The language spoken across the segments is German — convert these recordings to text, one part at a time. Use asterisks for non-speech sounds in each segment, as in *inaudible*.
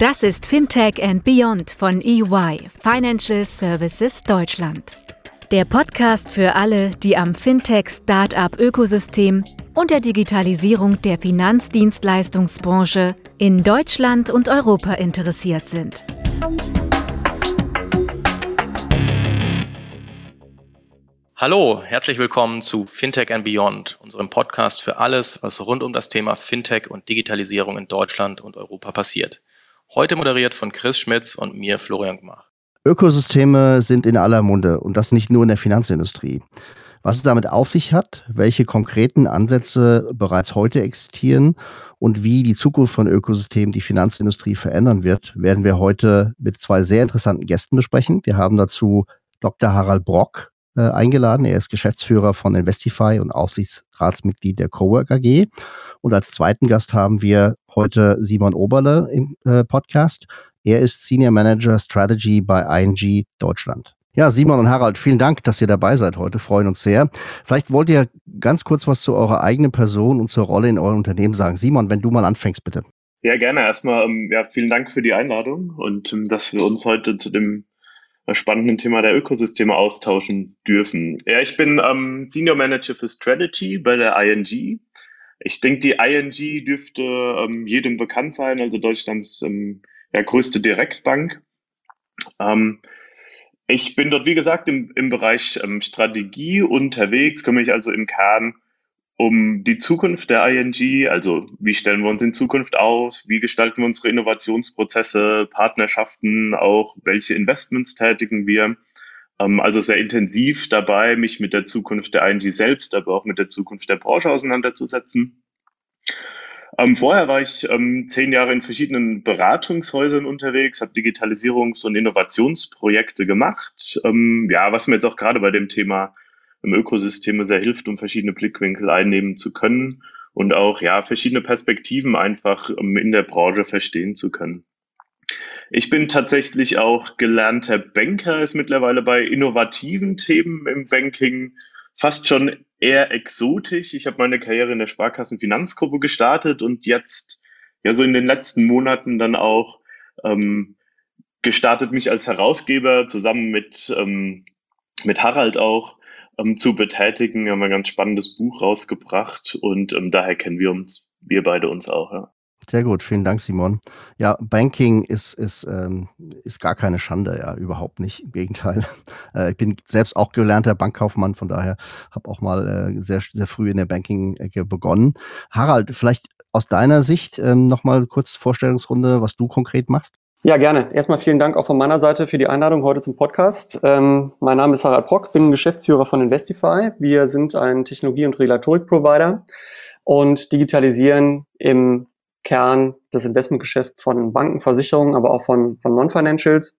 Das ist Fintech and Beyond von EY, Financial Services Deutschland. Der Podcast für alle, die am Fintech-Startup-Ökosystem und der Digitalisierung der Finanzdienstleistungsbranche in Deutschland und Europa interessiert sind. Hallo, herzlich willkommen zu Fintech and Beyond, unserem Podcast für alles, was rund um das Thema Fintech und Digitalisierung in Deutschland und Europa passiert. Heute moderiert von Chris Schmitz und mir Florian Gmach. Ökosysteme sind in aller Munde und das nicht nur in der Finanzindustrie. Was es damit auf sich hat, welche konkreten Ansätze bereits heute existieren und wie die Zukunft von Ökosystemen die Finanzindustrie verändern wird, werden wir heute mit zwei sehr interessanten Gästen besprechen. Wir haben dazu Dr. Harald Brock, äh, eingeladen. Er ist Geschäftsführer von Investify und Aufsichtsratsmitglied der Cowork AG. Und als zweiten Gast haben wir heute Simon Oberle im äh, Podcast. Er ist Senior Manager Strategy bei ING Deutschland. Ja, Simon und Harald, vielen Dank, dass ihr dabei seid heute. Freuen uns sehr. Vielleicht wollt ihr ganz kurz was zu eurer eigenen Person und zur Rolle in eurem Unternehmen sagen. Simon, wenn du mal anfängst, bitte. Ja, gerne. Erstmal, ähm, ja, vielen Dank für die Einladung und ähm, dass wir uns heute zu dem spannenden Thema der Ökosysteme austauschen dürfen. Ja, ich bin ähm, Senior Manager für Strategy bei der ING. Ich denke, die ING dürfte ähm, jedem bekannt sein, also Deutschlands ähm, ja, größte Direktbank. Ähm, ich bin dort, wie gesagt, im, im Bereich ähm, Strategie unterwegs, kümmere mich also im Kern um die Zukunft der ING, also wie stellen wir uns in Zukunft aus, wie gestalten wir unsere Innovationsprozesse, Partnerschaften, auch welche Investments tätigen wir. Ähm, also sehr intensiv dabei, mich mit der Zukunft der ING selbst, aber auch mit der Zukunft der Branche auseinanderzusetzen. Ähm, vorher war ich ähm, zehn Jahre in verschiedenen Beratungshäusern unterwegs, habe Digitalisierungs- und Innovationsprojekte gemacht. ja, was mir jetzt auch gerade bei dem Thema im Ökosystem sehr hilft, um verschiedene Blickwinkel einnehmen zu können und auch ja verschiedene Perspektiven einfach um, in der Branche verstehen zu können. Ich bin tatsächlich auch gelernter Banker, ist mittlerweile bei innovativen Themen im Banking fast schon eher exotisch. Ich habe meine Karriere in der Sparkassenfinanzgruppe gestartet und jetzt ja so in den letzten Monaten dann auch ähm, gestartet, mich als Herausgeber zusammen mit, ähm, mit Harald auch ähm, zu betätigen. Wir haben ein ganz spannendes Buch rausgebracht und ähm, daher kennen wir uns, wir beide uns auch. Ja. Sehr gut, vielen Dank, Simon. Ja, Banking ist, ist, ähm, ist gar keine Schande, ja, überhaupt nicht. Im Gegenteil. *laughs* Äh, ich bin selbst auch gelernter Bankkaufmann, von daher habe auch mal äh, sehr, sehr früh in der Banking-Ecke begonnen. Harald, vielleicht aus deiner Sicht ähm, nochmal kurz Vorstellungsrunde, was du konkret machst. Ja, gerne. Erstmal vielen Dank auch von meiner Seite für die Einladung heute zum Podcast. Ähm, mein Name ist Harald Brock, bin Geschäftsführer von Investify. Wir sind ein Technologie- und Regulatorik-Provider und digitalisieren im Kern das Investmentgeschäft von Banken, Versicherungen, aber auch von, von Non-Financials,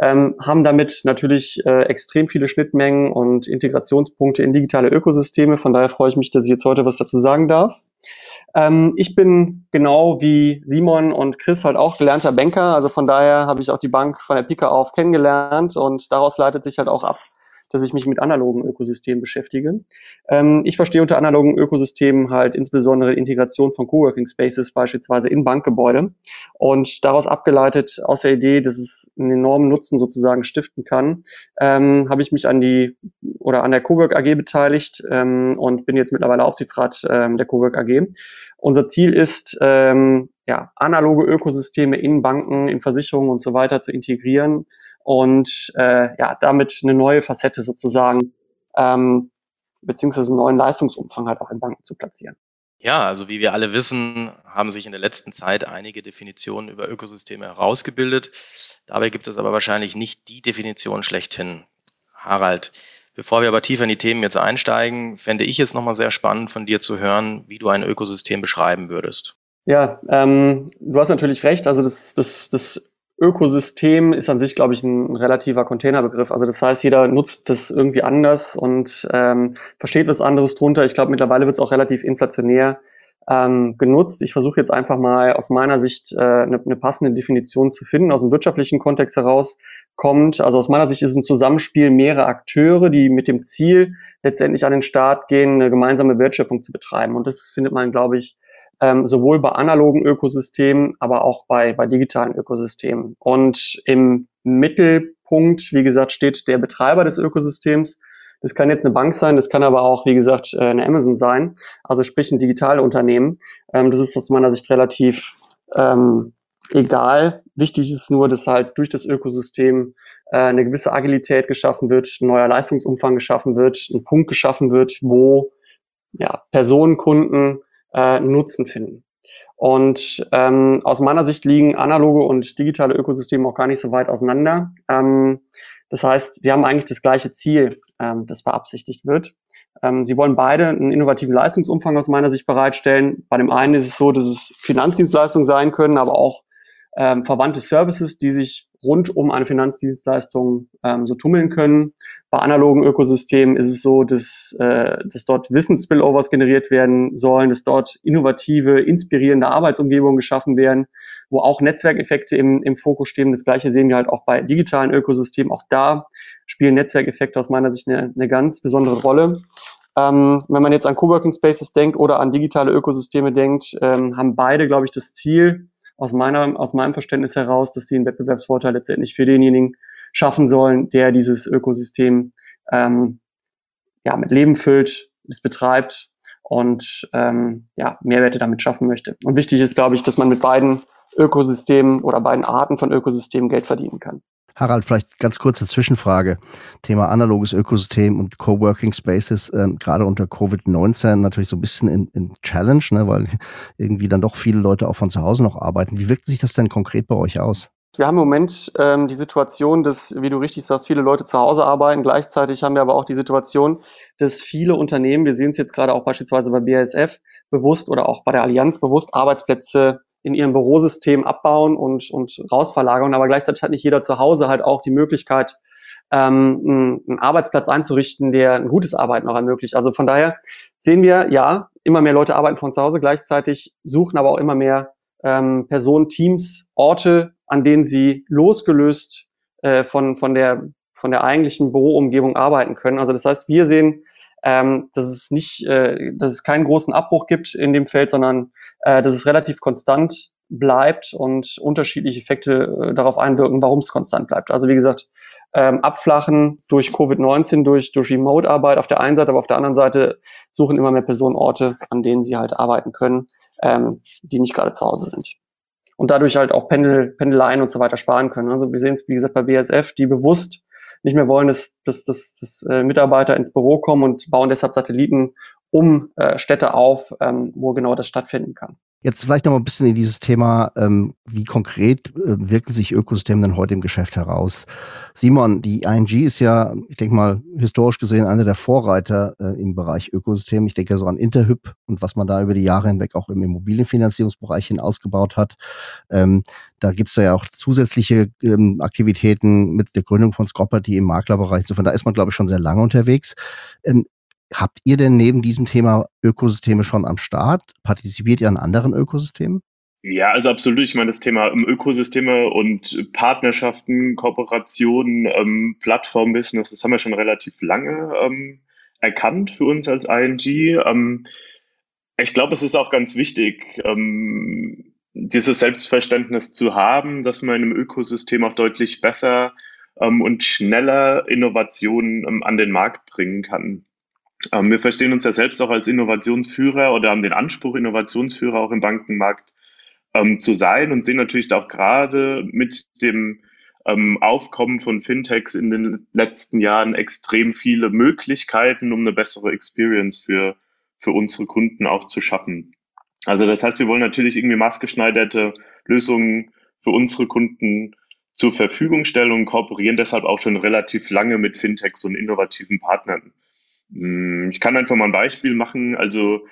ähm, haben damit natürlich äh, extrem viele Schnittmengen und Integrationspunkte in digitale Ökosysteme. Von daher freue ich mich, dass ich jetzt heute was dazu sagen darf. Ähm, ich bin genau wie Simon und Chris halt auch gelernter Banker. Also von daher habe ich auch die Bank von der Pika auf kennengelernt und daraus leitet sich halt auch ab, dass ich mich mit analogen Ökosystemen beschäftige. Ähm, ich verstehe unter analogen Ökosystemen halt insbesondere Integration von Coworking Spaces beispielsweise in Bankgebäude und daraus abgeleitet aus der Idee, dass es einen enormen Nutzen sozusagen stiften kann, ähm, habe ich mich an die oder an der Cowork AG beteiligt ähm, und bin jetzt mittlerweile Aufsichtsrat ähm, der Cowork AG. Unser Ziel ist, ähm, ja, analoge Ökosysteme in Banken, in Versicherungen und so weiter zu integrieren und äh, ja, damit eine neue Facette sozusagen ähm, beziehungsweise einen neuen Leistungsumfang halt auch in Banken zu platzieren. Ja, also wie wir alle wissen, haben sich in der letzten Zeit einige Definitionen über Ökosysteme herausgebildet. Dabei gibt es aber wahrscheinlich nicht die Definition schlechthin. Harald, bevor wir aber tiefer in die Themen jetzt einsteigen, fände ich es nochmal sehr spannend von dir zu hören, wie du ein Ökosystem beschreiben würdest. Ja, ähm, du hast natürlich recht. Also das, das, das Ökosystem ist an sich, glaube ich, ein, relativer Containerbegriff. Also das heißt, jeder nutzt das irgendwie anders und ähm, versteht was anderes drunter. Ich glaube, mittlerweile wird es auch relativ inflationär ähm, genutzt. Ich versuche jetzt einfach mal aus meiner Sicht eine äh, ne passende Definition zu finden, aus dem wirtschaftlichen Kontext heraus kommt. Also aus meiner Sicht ist es ein Zusammenspiel mehrerer Akteure, die mit dem Ziel letztendlich an den Start gehen, eine gemeinsame Wertschöpfung zu betreiben. Und das findet man, glaube ich, ähm, sowohl bei analogen Ökosystemen, aber auch bei, bei digitalen Ökosystemen. Und im Mittelpunkt, wie gesagt, steht der Betreiber des Ökosystems. Das kann jetzt eine Bank sein, das kann aber auch, wie gesagt, äh, eine Amazon sein, also sprich ein Digitalunternehmen. Ähm, das ist aus meiner Sicht relativ ähm, egal. Wichtig ist nur, dass halt durch das Ökosystem äh, eine gewisse Agilität geschaffen wird, ein neuer Leistungsumfang geschaffen wird, ein Punkt geschaffen wird, wo ja, Personen, Kunden äh, Nutzen finden. Und ähm, aus meiner Sicht liegen analoge und digitale Ökosysteme auch gar nicht so weit auseinander. Ähm, das heißt, sie haben eigentlich das gleiche Ziel, ähm, das beabsichtigt wird. Ähm, sie wollen beide einen innovativen Leistungsumfang aus meiner Sicht bereitstellen. Bei dem einen ist es so, dass es Finanzdienstleistungen sein können, aber auch ähm, verwandte Services, die sich rund um eine Finanzdienstleistung ähm, so tummeln können. Bei analogen Ökosystemen ist es so, dass, äh, dass dort Wissensspillovers generiert werden sollen, dass dort innovative, inspirierende Arbeitsumgebungen geschaffen werden, wo auch Netzwerkeffekte im, im Fokus stehen. Das gleiche sehen wir halt auch bei digitalen Ökosystemen. Auch da spielen Netzwerkeffekte aus meiner Sicht eine, eine ganz besondere Rolle. Ähm, wenn man jetzt an Coworking Spaces denkt oder an digitale Ökosysteme denkt, ähm, haben beide, glaube ich, das Ziel, aus, meiner, aus meinem Verständnis heraus, dass sie einen Wettbewerbsvorteil letztendlich für denjenigen schaffen sollen, der dieses Ökosystem ähm, ja, mit Leben füllt, es betreibt und ähm, ja, Mehrwerte damit schaffen möchte. Und wichtig ist, glaube ich, dass man mit beiden Ökosystemen oder beiden Arten von Ökosystemen Geld verdienen kann. Harald, vielleicht ganz kurze Zwischenfrage. Thema analoges Ökosystem und Coworking Spaces, ähm, gerade unter Covid-19 natürlich so ein bisschen in, in Challenge, ne, weil irgendwie dann doch viele Leute auch von zu Hause noch arbeiten. Wie wirkt sich das denn konkret bei euch aus? Wir haben im Moment ähm, die Situation, dass, wie du richtig sagst, viele Leute zu Hause arbeiten. Gleichzeitig haben wir aber auch die Situation, dass viele Unternehmen, wir sehen es jetzt gerade auch beispielsweise bei BASF, bewusst oder auch bei der Allianz bewusst Arbeitsplätze in ihrem Bürosystem abbauen und, und rausverlagern. Aber gleichzeitig hat nicht jeder zu Hause halt auch die Möglichkeit, ähm, einen, Arbeitsplatz einzurichten, der ein gutes Arbeiten auch ermöglicht. Also von daher sehen wir, ja, immer mehr Leute arbeiten von zu Hause, gleichzeitig suchen aber auch immer mehr ähm, Personen, Teams, Orte, an denen sie losgelöst äh, von, von, der, von der eigentlichen Büroumgebung arbeiten können. Also das heißt, wir sehen ähm, dass es nicht, äh, dass es keinen großen Abbruch gibt in dem Feld, sondern äh, dass es relativ konstant bleibt und unterschiedliche Effekte äh, darauf einwirken, warum es konstant bleibt. Also wie gesagt, ähm, abflachen durch Covid-19, durch, durch Remote-Arbeit auf der einen Seite, aber auf der anderen Seite suchen immer mehr Personen Orte, an denen sie halt arbeiten können, ähm, die nicht gerade zu Hause sind. Und dadurch halt auch Pendel, Pendeleien und so weiter sparen können. Also wir sehen es, wie gesagt, bei BSF, die bewusst nicht mehr wollen, dass, dass, dass, dass äh, Mitarbeiter ins Büro kommen und bauen deshalb Satelliten um äh, Städte auf, ähm, wo genau das stattfinden kann. Jetzt vielleicht noch mal ein bisschen in dieses Thema, ähm, wie konkret äh, wirken sich Ökosysteme denn heute im Geschäft heraus? Simon, die ING ist ja, ich denke mal, historisch gesehen einer der Vorreiter äh, im Bereich Ökosystem. Ich denke so an Interhyp und was man da über die Jahre hinweg auch im Immobilienfinanzierungsbereich hin ausgebaut hat. Ähm, da gibt es ja auch zusätzliche ähm, Aktivitäten mit der Gründung von Scopperty im Maklerbereich. Insofern, da ist man, glaube ich, schon sehr lange unterwegs. Ähm, Habt ihr denn neben diesem Thema Ökosysteme schon am Start? Partizipiert ihr an anderen Ökosystemen? Ja, also absolut. Ich meine, das Thema Ökosysteme und Partnerschaften, Kooperationen, ähm, Plattform-Business, das haben wir schon relativ lange ähm, erkannt für uns als ING. Ähm, ich glaube, es ist auch ganz wichtig, ähm, dieses Selbstverständnis zu haben, dass man in einem Ökosystem auch deutlich besser ähm, und schneller Innovationen ähm, an den Markt bringen kann. Ähm, wir verstehen uns ja selbst auch als Innovationsführer oder haben den Anspruch, Innovationsführer auch im Bankenmarkt ähm, zu sein und sehen natürlich auch gerade mit dem ähm, Aufkommen von Fintechs in den letzten Jahren extrem viele Möglichkeiten, um eine bessere Experience für, für unsere Kunden auch zu schaffen. Also das heißt, wir wollen natürlich irgendwie maßgeschneiderte Lösungen für unsere Kunden zur Verfügung stellen und kooperieren deshalb auch schon relativ lange mit Fintechs und innovativen Partnern. Hm, ich kann einfach mal ein Beispiel machen. Also,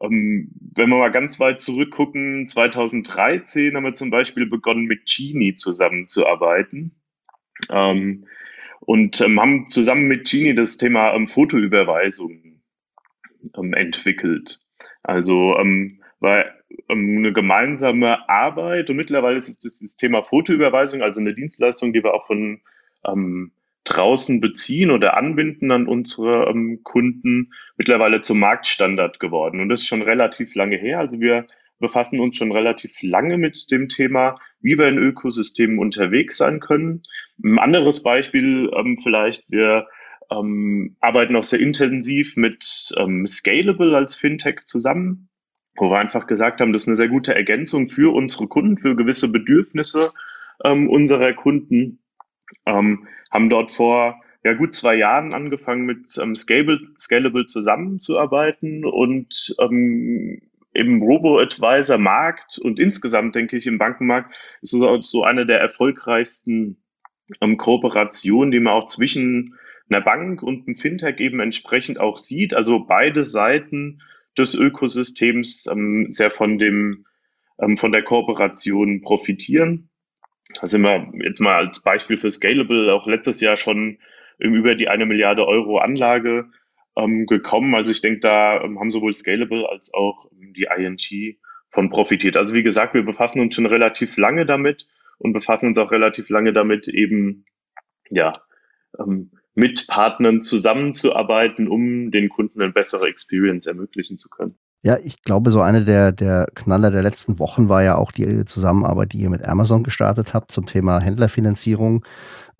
ähm, wenn wir mal ganz weit zurückgucken, 2013 haben wir zum Beispiel begonnen, mit Genie zusammenzuarbeiten. Ähm, und ähm, haben zusammen mit Genie das Thema Fotoüberweisung entwickelt. Also war eine gemeinsame Arbeit und mittlerweile ist es das Thema Fotoüberweisung, also eine Dienstleistung, die wir auch von draußen beziehen oder anbinden an unsere ähm, Kunden, mittlerweile zum Marktstandard geworden. Und das ist schon relativ lange her. Also wir befassen uns schon relativ lange mit dem Thema, wie wir in Ökosystemen unterwegs sein können. Ein anderes Beispiel ähm, vielleicht, wir ähm, arbeiten auch sehr intensiv mit ähm, Scalable als Fintech zusammen, wo wir einfach gesagt haben, das ist eine sehr gute Ergänzung für unsere Kunden, für gewisse Bedürfnisse ähm, unserer Kunden. Ähm, haben dort vor ja, gut zwei Jahren angefangen mit ähm, Scalable, Scalable zusammenzuarbeiten und ähm, im Robo-Advisor-Markt und insgesamt, denke ich, im Bankenmarkt ist es auch so eine der erfolgreichsten ähm, Kooperationen, die man auch zwischen einer Bank und einem Fintech eben entsprechend auch sieht. Also beide Seiten des Ökosystems ähm, sehr von dem ähm, von der Kooperation profitieren. Da sind wir jetzt mal als Beispiel für Scalable auch letztes Jahr schon über die eine Milliarde Euro Anlage ähm, gekommen. Also ich denke, da ähm, haben sowohl Scalable als auch die ING von profitiert. Also wie gesagt, wir befassen uns schon relativ lange damit und befassen uns auch relativ lange damit, eben ja ähm, mit Partnern zusammenzuarbeiten, um den Kunden eine bessere Experience ermöglichen zu können. Ja, ich glaube, so eine der, der Knaller der letzten Wochen war ja auch die Zusammenarbeit, die ihr mit Amazon gestartet habt zum Thema Händlerfinanzierung.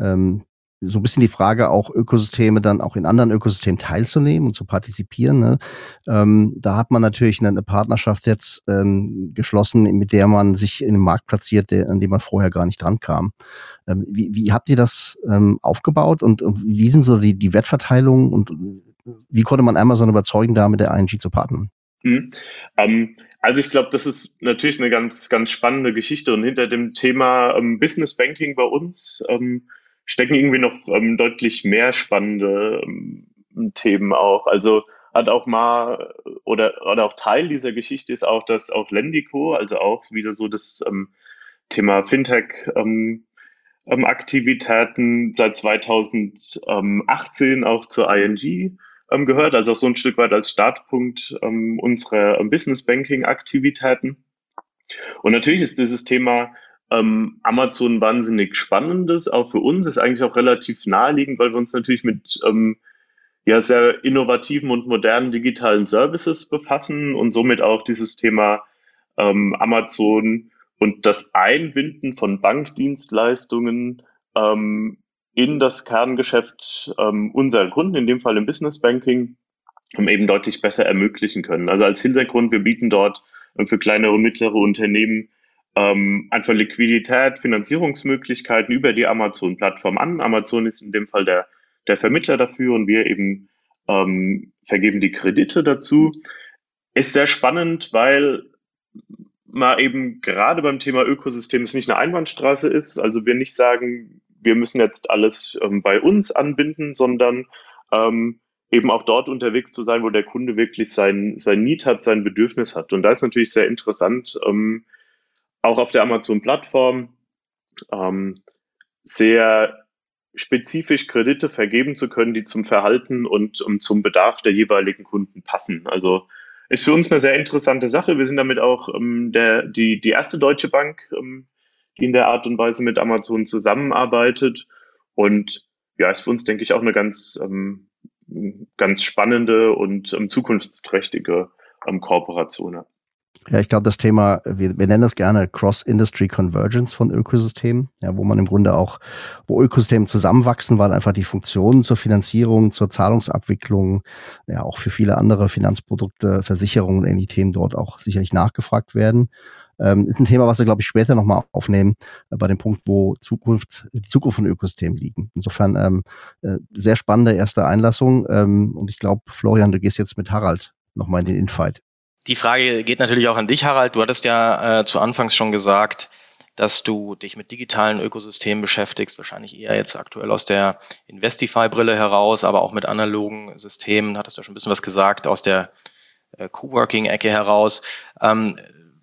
Ähm, so ein bisschen die Frage, auch Ökosysteme dann auch in anderen Ökosystemen teilzunehmen und zu partizipieren. Ne? Ähm, da hat man natürlich eine, Partnerschaft jetzt ähm, geschlossen, mit der man sich in den Markt platziert, der, an dem man vorher gar nicht dran kam. Ähm, wie, wie habt ihr das ähm, aufgebaut und, und, wie sind so die, die Wettverteilungen und wie konnte man Amazon überzeugen, da mit der ING zu partnern? Mhm. Ähm, also ich glaube, das ist natürlich eine ganz, ganz spannende Geschichte und hinter dem Thema ähm, Business Banking bei uns ähm, stecken irgendwie noch ähm, deutlich mehr spannende ähm, Themen auch. Also hat auch mal oder, oder auch Teil dieser Geschichte ist auch, dass auch Lendico, also auch wieder so das ähm, Thema Fintech Aktivitäten seit 2018 auch zur ING ähm, gehört, also auch so ein Stück weit als Startpunkt ähm, unserer ähm, Business Banking Aktivitäten. Und natürlich ist dieses Thema ähm, Amazon wahnsinnig spannendes, auch für uns, ist eigentlich auch relativ naheliegend, weil wir uns natürlich mit ähm, ja, sehr innovativen und modernen digitalen Services befassen und somit auch dieses Thema ähm, Amazon und das Einbinden von Bankdienstleistungen ähm, in das Kerngeschäft ähm, unserer Kunden, in dem Fall im Business Banking, eben deutlich besser ermöglichen können. Also als Hintergrund, wir bieten dort für kleinere und mittlere Unternehmen ähm, einfach Liquidität, Finanzierungsmöglichkeiten über die Amazon-Plattform an. Amazon ist in dem Fall der, der Vermittler dafür und wir eben ähm, vergeben die Kredite dazu. Ist sehr spannend, weil man eben gerade beim Thema Ökosystem es nicht eine Einbahnstraße ist. Also wir nicht sagen, wir müssen jetzt alles ähm, bei uns anbinden, sondern ähm, eben auch dort unterwegs zu sein, wo der Kunde wirklich sein, sein Need hat, sein Bedürfnis hat. Und da ist natürlich sehr interessant, ähm, auch auf der Amazon-Plattform ähm, sehr spezifisch Kredite vergeben zu können, die zum Verhalten und um, zum Bedarf der jeweiligen Kunden passen. Also ist für uns eine sehr interessante Sache. Wir sind damit auch ähm, der, die, die erste deutsche Bank, ähm, in der Art und Weise mit Amazon zusammenarbeitet. Und ja, ist für uns, denke ich, auch eine ganz, ähm, ganz spannende und ähm, zukunftsträchtige ähm, Kooperation. Ja, ich glaube, das Thema, wir, wir nennen das gerne Cross-Industry Convergence von Ökosystemen, ja, wo man im Grunde auch, wo Ökosysteme zusammenwachsen, weil einfach die Funktionen zur Finanzierung, zur Zahlungsabwicklung, ja, auch für viele andere Finanzprodukte, Versicherungen und ähnliche Themen dort auch sicherlich nachgefragt werden. Ähm, ist ein Thema, was wir, glaube ich, später nochmal aufnehmen, äh, bei dem Punkt, wo Zukunft, die Zukunft von Ökosystemen liegen. Insofern ähm, äh, sehr spannende erste Einlassung. Ähm, und ich glaube, Florian, du gehst jetzt mit Harald nochmal in den Infight. Die Frage geht natürlich auch an dich, Harald. Du hattest ja äh, zu Anfangs schon gesagt, dass du dich mit digitalen Ökosystemen beschäftigst, wahrscheinlich eher jetzt aktuell aus der Investify-Brille heraus, aber auch mit analogen Systemen, hattest du schon ein bisschen was gesagt, aus der äh, Coworking-Ecke heraus. Ähm,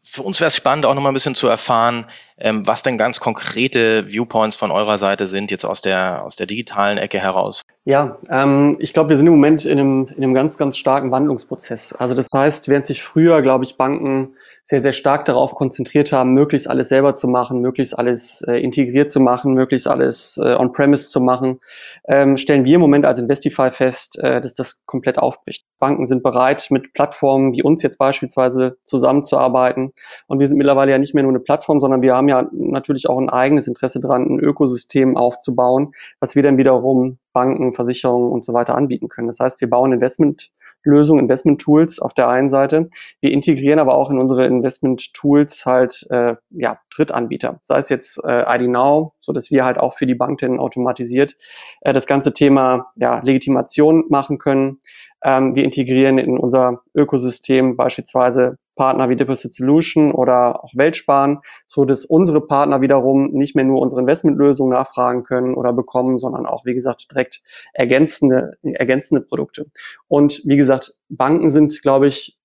für uns wäre es spannend, auch nochmal ein bisschen zu erfahren, ähm, was denn ganz konkrete Viewpoints von eurer Seite sind, jetzt aus der, aus der digitalen Ecke heraus. Ja, ähm, ich glaube, wir sind im Moment in einem, in einem ganz, ganz starken Wandlungsprozess. Also das heißt, während sich früher, glaube ich, Banken sehr, sehr stark darauf konzentriert haben, möglichst alles selber zu machen, möglichst alles äh, integriert zu machen, möglichst alles äh, on-premise zu machen, ähm, stellen wir im Moment als Investify fest, äh, dass das komplett aufbricht. Banken sind bereit, mit Plattformen wie uns jetzt beispielsweise zusammenzuarbeiten. Und wir sind mittlerweile ja nicht mehr nur eine Plattform, sondern wir haben ja natürlich auch ein eigenes Interesse daran, ein Ökosystem aufzubauen, was wir dann wiederum Banken, Versicherungen und so weiter anbieten können. Das heißt, wir bauen Investmentlösungen, Investment-Tools auf der einen Seite. Wir integrieren aber auch in unsere Investment-Tools halt äh, ja, Drittanbieter, sei es jetzt äh, ID Now, so dass wir halt auch für die Banken automatisiert äh, das ganze Thema ja, Legitimation machen können. Ähm, wir integrieren in unser Ökosystem beispielsweise Partner wie Deposit Solution oder auch Weltsparen, so dass unsere Partner wiederum nicht mehr nur unsere Investmentlösung nachfragen können oder bekommen, sondern auch, wie gesagt, direkt ergänzende, ergänzende Produkte. Und wie gesagt, Banken sind, glaube ich,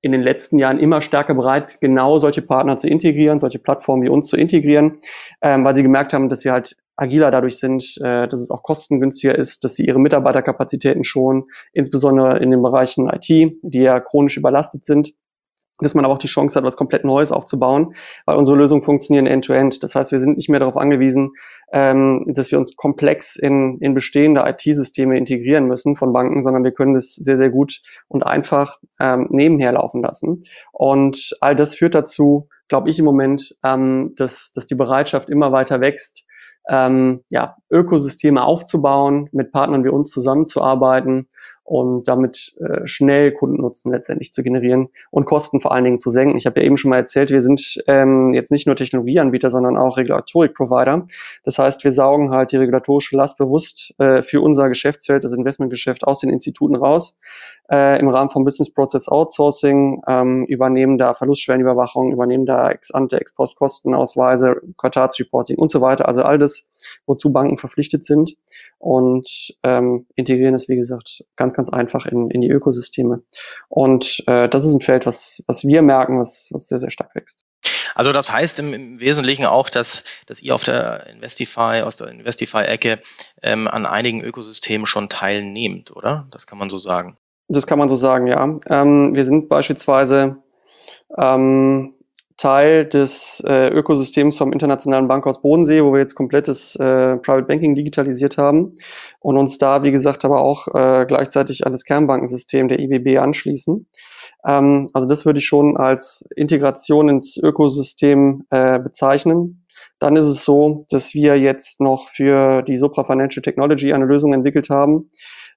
in den letzten Jahren immer stärker bereit, genau solche Partner zu integrieren, solche Plattformen wie uns zu integrieren, ähm, weil sie gemerkt haben, dass wir halt agiler dadurch sind, äh, dass es auch kostengünstiger ist, dass sie ihre Mitarbeiterkapazitäten schonen, insbesondere in den Bereichen IT, die ja chronisch überlastet sind dass man aber auch die Chance hat, was komplett Neues aufzubauen, weil unsere Lösungen funktionieren end-to-end. -End. Das heißt, wir sind nicht mehr darauf angewiesen, ähm, dass wir uns komplex in, in bestehende IT-Systeme integrieren müssen von Banken, sondern wir können das sehr, sehr gut und einfach ähm, nebenher laufen lassen. Und all das führt dazu, glaube ich im Moment, ähm, dass, dass die Bereitschaft immer weiter wächst, ähm, ja, Ökosysteme aufzubauen, mit Partnern wie uns zusammenzuarbeiten und damit äh, schnell Kundennutzen letztendlich zu generieren und Kosten vor allen Dingen zu senken. Ich habe ja eben schon mal erzählt, wir sind ähm, jetzt nicht nur Technologieanbieter, sondern auch Regulatorik-Provider. Das heißt, wir saugen halt die regulatorische Last bewusst äh, für unser Geschäftsfeld, das Investmentgeschäft aus den Instituten raus, äh, im Rahmen vom Business Process Outsourcing, ähm, übernehmen da Verlustschwellenüberwachung, übernehmen da Ex-ante, Ex-post-Kostenausweise, Quartalsreporting und so weiter. Also all das, wozu Banken verpflichtet sind und ähm, integrieren es, wie gesagt, ganz, ganz einfach in, in die Ökosysteme. Und äh, das ist ein Feld, was, was wir merken, was, was sehr, sehr stark wächst. Also das heißt im, im Wesentlichen auch, dass, dass ihr auf der Investify, aus der Investify-Ecke ähm, an einigen Ökosystemen schon teilnehmt, oder? Das kann man so sagen. Das kann man so sagen, ja. Ähm, wir sind beispielsweise ähm, Teil des äh, Ökosystems vom Internationalen Bankhaus Bodensee, wo wir jetzt komplettes äh, Private Banking digitalisiert haben und uns da, wie gesagt, aber auch äh, gleichzeitig an das Kernbankensystem der IBB anschließen. Ähm, also das würde ich schon als Integration ins Ökosystem äh, bezeichnen. Dann ist es so, dass wir jetzt noch für die Sopra Financial Technology eine Lösung entwickelt haben.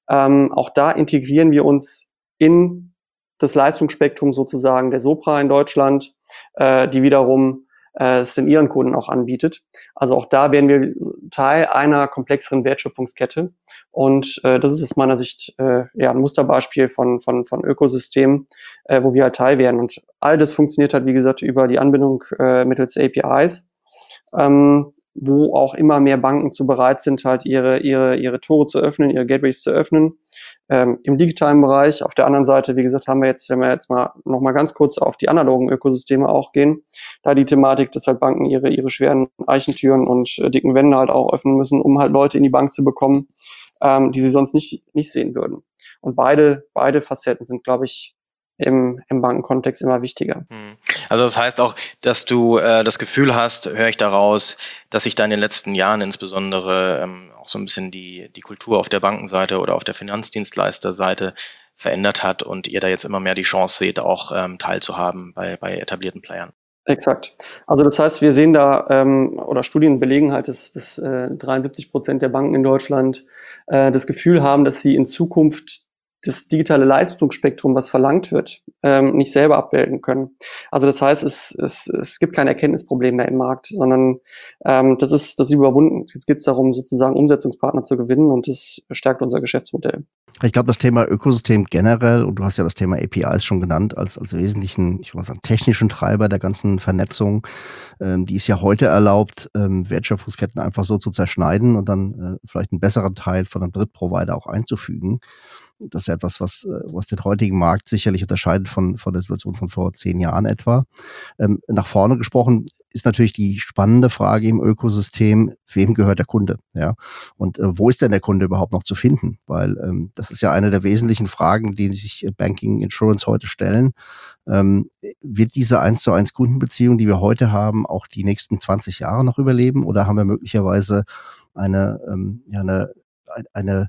Ähm, auch da integrieren wir uns in das Leistungsspektrum sozusagen der Sopra in Deutschland äh, die wiederum äh, es den ihren Kunden auch anbietet. Also auch da werden wir Teil einer komplexeren Wertschöpfungskette. Und äh, das ist aus meiner Sicht äh, ja ein Musterbeispiel von, von, von Ökosystemen, äh, wo wir halt Teil werden. Und all das funktioniert halt, wie gesagt, über die Anbindung äh, mittels APIs. Ähm, wo auch immer mehr Banken zu bereit sind, halt ihre, ihre, ihre Tore zu öffnen, ihre Gateways zu öffnen. Ähm, Im digitalen Bereich. Auf der anderen Seite, wie gesagt, haben wir jetzt, wenn wir jetzt mal noch mal ganz kurz auf die analogen Ökosysteme auch gehen, da die Thematik, dass halt Banken ihre, ihre schweren Eichentüren und äh, dicken Wände halt auch öffnen müssen, um halt Leute in die Bank zu bekommen, ähm, die sie sonst nicht, nicht sehen würden. Und beide, beide Facetten sind, glaube ich, im, im Bankenkontext immer wichtiger. Hm. Also das heißt auch, dass du äh, das Gefühl hast, höre ich daraus, dass sich da in den letzten Jahren insbesondere ähm, auch so ein bisschen die, die Kultur auf der Bankenseite oder auf der Finanzdienstleisterseite verändert hat und ihr da jetzt immer mehr die Chance seht, auch ähm, teilzuhaben bei, bei etablierten Playern. Exakt. Also das heißt, wir sehen da, ähm, oder Studien belegen halt, dass, dass äh, 73 Prozent der Banken in Deutschland äh, das Gefühl haben, dass sie in Zukunft das digitale Leistungsspektrum, was verlangt wird, ähm, nicht selber abbilden können. Also das heißt, es, es, es gibt kein Erkenntnisproblem mehr im Markt, sondern ähm, das, ist, das ist überwunden. Jetzt geht es darum, sozusagen Umsetzungspartner zu gewinnen und das stärkt unser Geschäftsmodell. Ich glaube, das Thema Ökosystem generell, und du hast ja das Thema APIs schon genannt, als, als wesentlichen, ich würde sagen, technischen Treiber der ganzen Vernetzung, ähm, die ist ja heute erlaubt, ähm, Wertschöpfungsketten einfach so zu zerschneiden und dann äh, vielleicht einen besseren Teil von einem Drittprovider auch einzufügen. Das ist etwas, was, äh, was den heutigen Markt sicherlich unterscheidet von, von der Situation von vor zehn Jahren etwa. Ähm, nach vorne gesprochen ist natürlich die spannende Frage im Ökosystem, wem gehört der Kunde? Ja? Und äh, wo ist denn der Kunde überhaupt noch zu finden? Weil ähm, das ist ja eine der wesentlichen Fragen, die sich Banking Insurance heute stellen. Ähm, wird diese eins zu eins Kundenbeziehung, die wir heute haben, auch die nächsten 20 Jahre noch überleben? Oder haben wir möglicherweise eine, ähm, ja, eine eine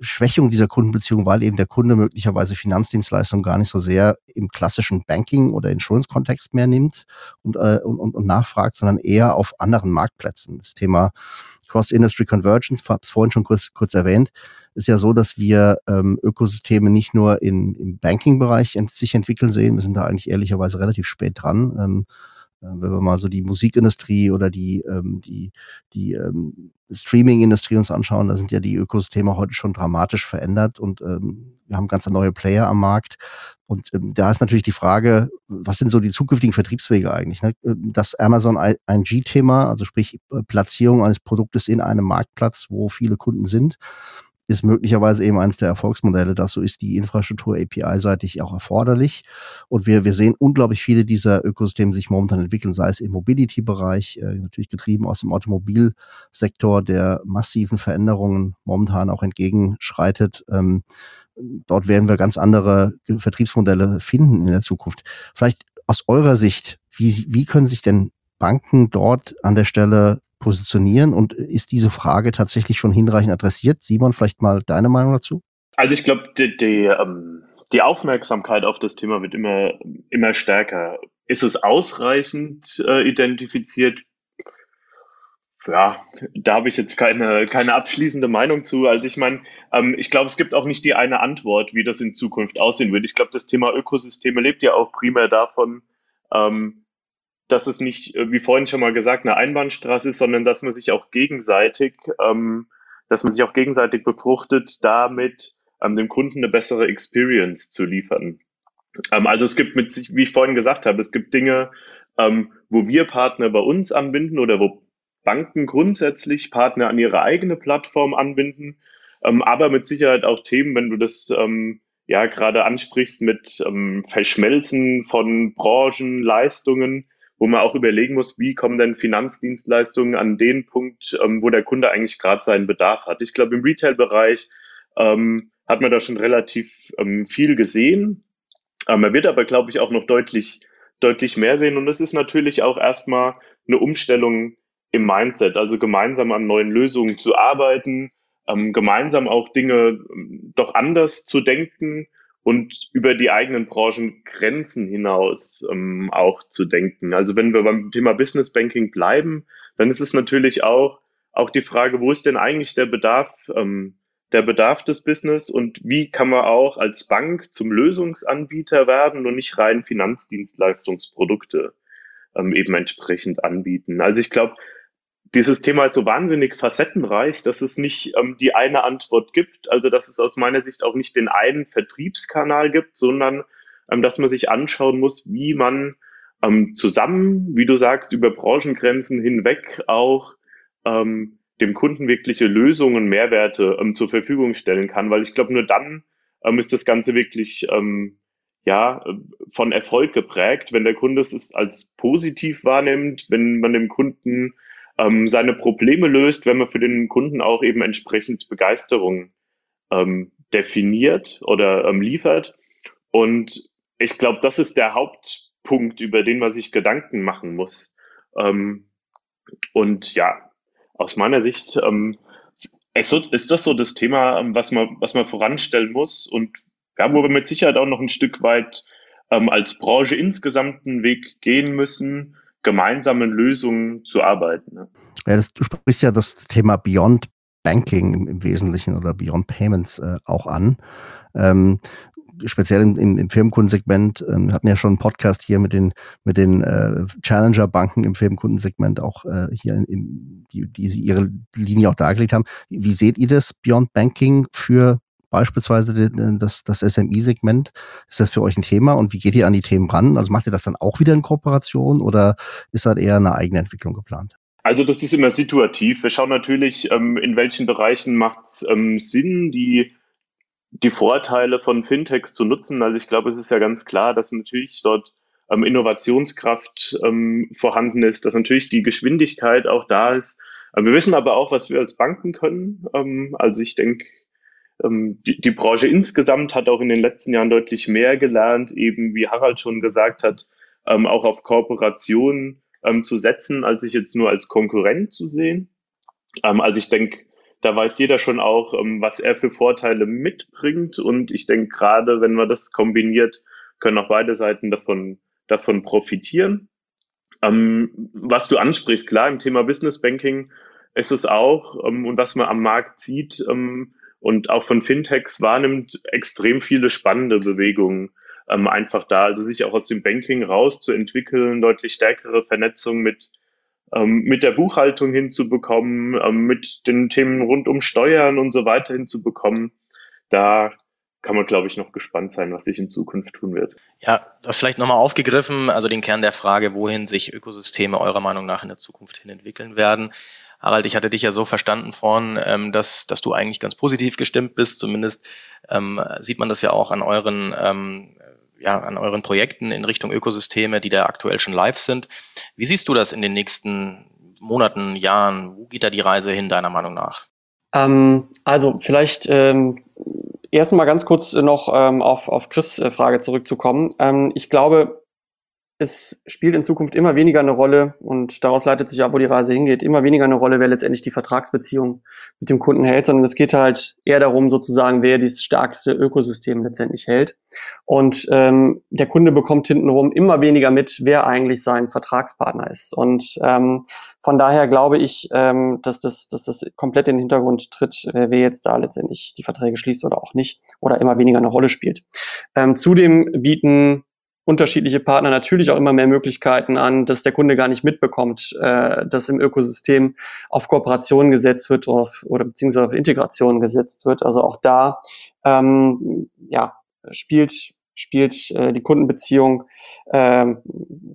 Schwächung dieser Kundenbeziehung, weil eben der Kunde möglicherweise Finanzdienstleistungen gar nicht so sehr im klassischen Banking- oder Insurance-Kontext mehr nimmt und, äh, und, und nachfragt, sondern eher auf anderen Marktplätzen. Das Thema Cross-Industry Convergence, ich habe es vorhin schon kurz, kurz erwähnt, ist ja so, dass wir ähm, Ökosysteme nicht nur in, im Banking-Bereich ent sich entwickeln sehen, wir sind da eigentlich ehrlicherweise relativ spät dran. Ähm, äh, wenn wir mal so die Musikindustrie oder die, ähm, die, die ähm, Streaming-Industrie uns anschauen, da sind ja die Ökosysteme heute schon dramatisch verändert und ähm, wir haben ganz neue Player am Markt. Und ähm, da ist natürlich die Frage, was sind so die zukünftigen Vertriebswege eigentlich? Ne? Ähm, das Amazon ING-Thema, also sprich äh, Platzierung eines Produktes in einem Marktplatz, wo viele Kunden sind, ist möglicherweise eben eines der Erfolgsmodelle. Dazu ist die Infrastruktur API-seitig auch erforderlich. Und wir, wir sehen unglaublich viele dieser Ökosysteme sich momentan entwickeln, sei es im Mobility-Bereich, äh, natürlich getrieben aus dem Automobilsektor, der massiven Veränderungen momentan auch entgegenschreitet. Ähm, dort werden wir ganz andere Vertriebsmodelle finden in der Zukunft. Vielleicht aus eurer Sicht, wie, wie können sich denn Banken dort an der Stelle positionieren? Und ist diese Frage tatsächlich schon hinreichend adressiert? Simon, vielleicht mal deine Meinung dazu? Also ich glaube, die, die, ähm, die Aufmerksamkeit auf das Thema wird immer, immer stärker. Ist es ausreichend äh, identifiziert? Ja, da habe ich jetzt keine, keine abschließende Meinung zu. Also ich meine, ähm, ich glaube, es gibt auch nicht die eine Antwort, wie das in Zukunft aussehen wird. Ich glaube, das Thema Ökosysteme lebt ja auch primär davon, ähm, dass es nicht, äh, wie vorhin schon mal gesagt, eine Einbahnstraße ist, sondern dass man sich auch gegenseitig, ähm, dass man sich auch gegenseitig befruchtet, damit ähm, dem Kunden eine bessere Experience zu liefern. Ähm, also es gibt mit sich, wie ich vorhin gesagt habe, es gibt Dinge, ähm, wo wir Partner bei uns anbinden oder wo Banken grundsätzlich Partner an ihre eigene Plattform anbinden, ähm, aber mit Sicherheit auch Themen, wenn du das ähm, ja gerade ansprichst mit ähm, Verschmelzen von Branchen, Leistungen, wo man auch überlegen muss, wie kommen denn Finanzdienstleistungen an den Punkt, ähm, wo der Kunde eigentlich gerade seinen Bedarf hat. Ich glaube, im Retail-Bereich ähm, hat man da schon relativ ähm, viel gesehen. Ähm, man wird aber, glaube ich, auch noch deutlich, deutlich mehr sehen. Und es ist natürlich auch erstmal eine Umstellung im Mindset, also gemeinsam an neuen Lösungen zu arbeiten, ähm, gemeinsam auch Dinge ähm, doch anders zu denken und über die eigenen Branchengrenzen hinaus ähm, auch zu denken. Also wenn wir beim Thema Business Banking bleiben, dann ist es natürlich auch, auch die Frage, wo ist denn eigentlich der Bedarf, ähm, der Bedarf des Business und wie kann man auch als Bank zum Lösungsanbieter werden und nicht rein Finanzdienstleistungsprodukte ähm, eben entsprechend anbieten. Also ich glaube, dieses Thema ist so wahnsinnig facettenreich, dass es nicht ähm, die eine Antwort gibt, also dass es aus meiner Sicht auch nicht den einen Vertriebskanal gibt, sondern ähm, dass man sich anschauen muss, wie man ähm, zusammen, wie du sagst, über Branchengrenzen hinweg auch ähm, dem Kunden wirkliche Lösungen, Mehrwerte ähm, zur Verfügung stellen kann, weil ich glaube, nur dann ähm, ist das Ganze wirklich ähm, ja von Erfolg geprägt, wenn der Kunde es als positiv wahrnimmt, wenn man dem Kunden ähm, seine Probleme löst, wenn man für den Kunden auch eben entsprechend Begeisterung ähm, definiert oder ähm, liefert. Und ich glaube, das ist der Hauptpunkt, über den man sich Gedanken machen muss. Ähm, und ja, aus meiner Sicht ähm, ist, ist das so das Thema, ähm, was man, was man voranstellen muss und ja, wo wir mit Sicherheit auch noch ein Stück weit als Branche insgesamt einen Weg gehen müssen, gemeinsamen Lösungen zu arbeiten. Ne? Ja, das, du sprichst ja das Thema Beyond Banking im, Wesentlichen oder Beyond Payments äh, auch an. Ähm, speziell im, im, im Firmenkundensegment, ähm, wir hatten ja schon einen Podcast hier mit den, mit den äh, Challenger-Banken im Firmenkundensegment, auch äh, hier, in, in, die, die sie ihre Linie auch dargelegt haben. Wie, wie seht ihr das Beyond Banking für beispielsweise das, das SMI-Segment? Ist das für euch ein Thema und wie geht ihr an die Themen ran? Also macht ihr das dann auch wieder in Kooperation oder ist das eher eine eigene Entwicklung geplant? Also das ist immer situativ. Wir schauen natürlich, ähm, in welchen Bereichen macht es ähm, Sinn, die die Vorteile von Fintechs zu nutzen. Also ich glaube, es ist ja ganz klar, dass natürlich dort ähm, Innovationskraft vorhanden ist, dass natürlich die Geschwindigkeit auch da ist. Wir wissen aber auch, was wir als Banken können. Also ich denke, die, die Branche insgesamt hat auch in den letzten Jahren deutlich mehr gelernt, eben wie Harald schon gesagt hat, ähm, auch auf Kooperation zu setzen, als sich jetzt nur als Konkurrent zu sehen. also ich denke, da weiß jeder schon auch, was er für Vorteile mitbringt. Und ich denke, gerade wenn man das kombiniert, können auch beide Seiten davon davon profitieren. Ähm, was du ansprichst, klar, im Thema Business Banking ist es auch, ähm, und was man am Markt sieht ähm, und auch von Fintechs wahrnimmt, extrem viele spannende Bewegungen ähm, einfach da. Also sich auch aus dem Banking rauszuentwickeln, deutlich stärkere Vernetzung mit, ähm, mit der Buchhaltung hinzubekommen, ähm, mit den Themen rund um Steuern und so weiter hinzubekommen. Da kann man, glaube ich, noch gespannt sein, was sich in Zukunft tun wird. Ja, das vielleicht nochmal aufgegriffen, also den Kern der Frage, wohin sich Ökosysteme eurer Meinung nach in der Zukunft hin entwickeln werden. Harald, ich hatte dich ja so verstanden vorhin, ähm, dass, dass du eigentlich ganz positiv gestimmt bist. Zumindest ähm, sieht man das ja auch an euren, ähm, ja, an euren Projekten in Richtung Ökosysteme, die da aktuell schon live sind. Wie siehst du das in den nächsten Monaten, Jahren? Wo geht da die Reise hin, deiner Meinung nach? Ähm, also vielleicht ähm, erstmal ganz kurz noch ähm, auf, auf Chris' äh, Frage zurückzukommen. Ähm, ich glaube, es spielt in Zukunft immer weniger eine Rolle und daraus leitet sich ab, wo die Reise hingeht, immer weniger eine Rolle, wer letztendlich die Vertragsbeziehung mit dem Kunden hält, sondern es geht halt eher darum, sozusagen, wer das stärkste Ökosystem letztendlich hält. Und ähm, der Kunde bekommt hintenrum immer weniger mit, wer eigentlich sein Vertragspartner ist. Und ähm, von daher glaube ich, ähm, dass, das, dass das komplett in den Hintergrund tritt, wer jetzt da letztendlich die Verträge schließt oder auch nicht oder immer weniger eine Rolle spielt. Ähm, zudem bieten unterschiedliche Partner natürlich auch immer mehr Möglichkeiten an, dass der Kunde gar nicht mitbekommt, äh, dass im Ökosystem auf Kooperation gesetzt wird auf, oder beziehungsweise auf Integration gesetzt wird. Also auch da ähm, ja, spielt spielt äh, die Kundenbeziehung äh,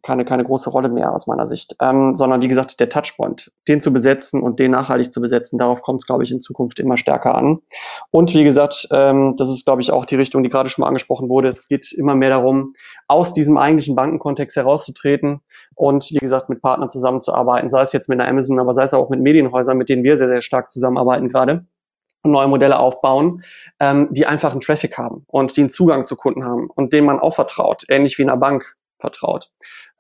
keine, keine große Rolle mehr aus meiner Sicht, ähm, sondern wie gesagt, der Touchpoint, den zu besetzen und den nachhaltig zu besetzen, darauf kommt es, glaube ich, in Zukunft immer stärker an. Und wie gesagt, ähm, das ist, glaube ich, auch die Richtung, die gerade schon mal angesprochen wurde. Es geht immer mehr darum, aus diesem eigentlichen Bankenkontext herauszutreten und wie gesagt, mit Partnern zusammenzuarbeiten, sei es jetzt mit einer Amazon, aber sei es auch mit Medienhäusern, mit denen wir sehr, sehr stark zusammenarbeiten gerade neue Modelle aufbauen, ähm, die einfach einen Traffic haben und die einen Zugang zu Kunden haben und denen man auch vertraut, ähnlich wie in einer Bank vertraut,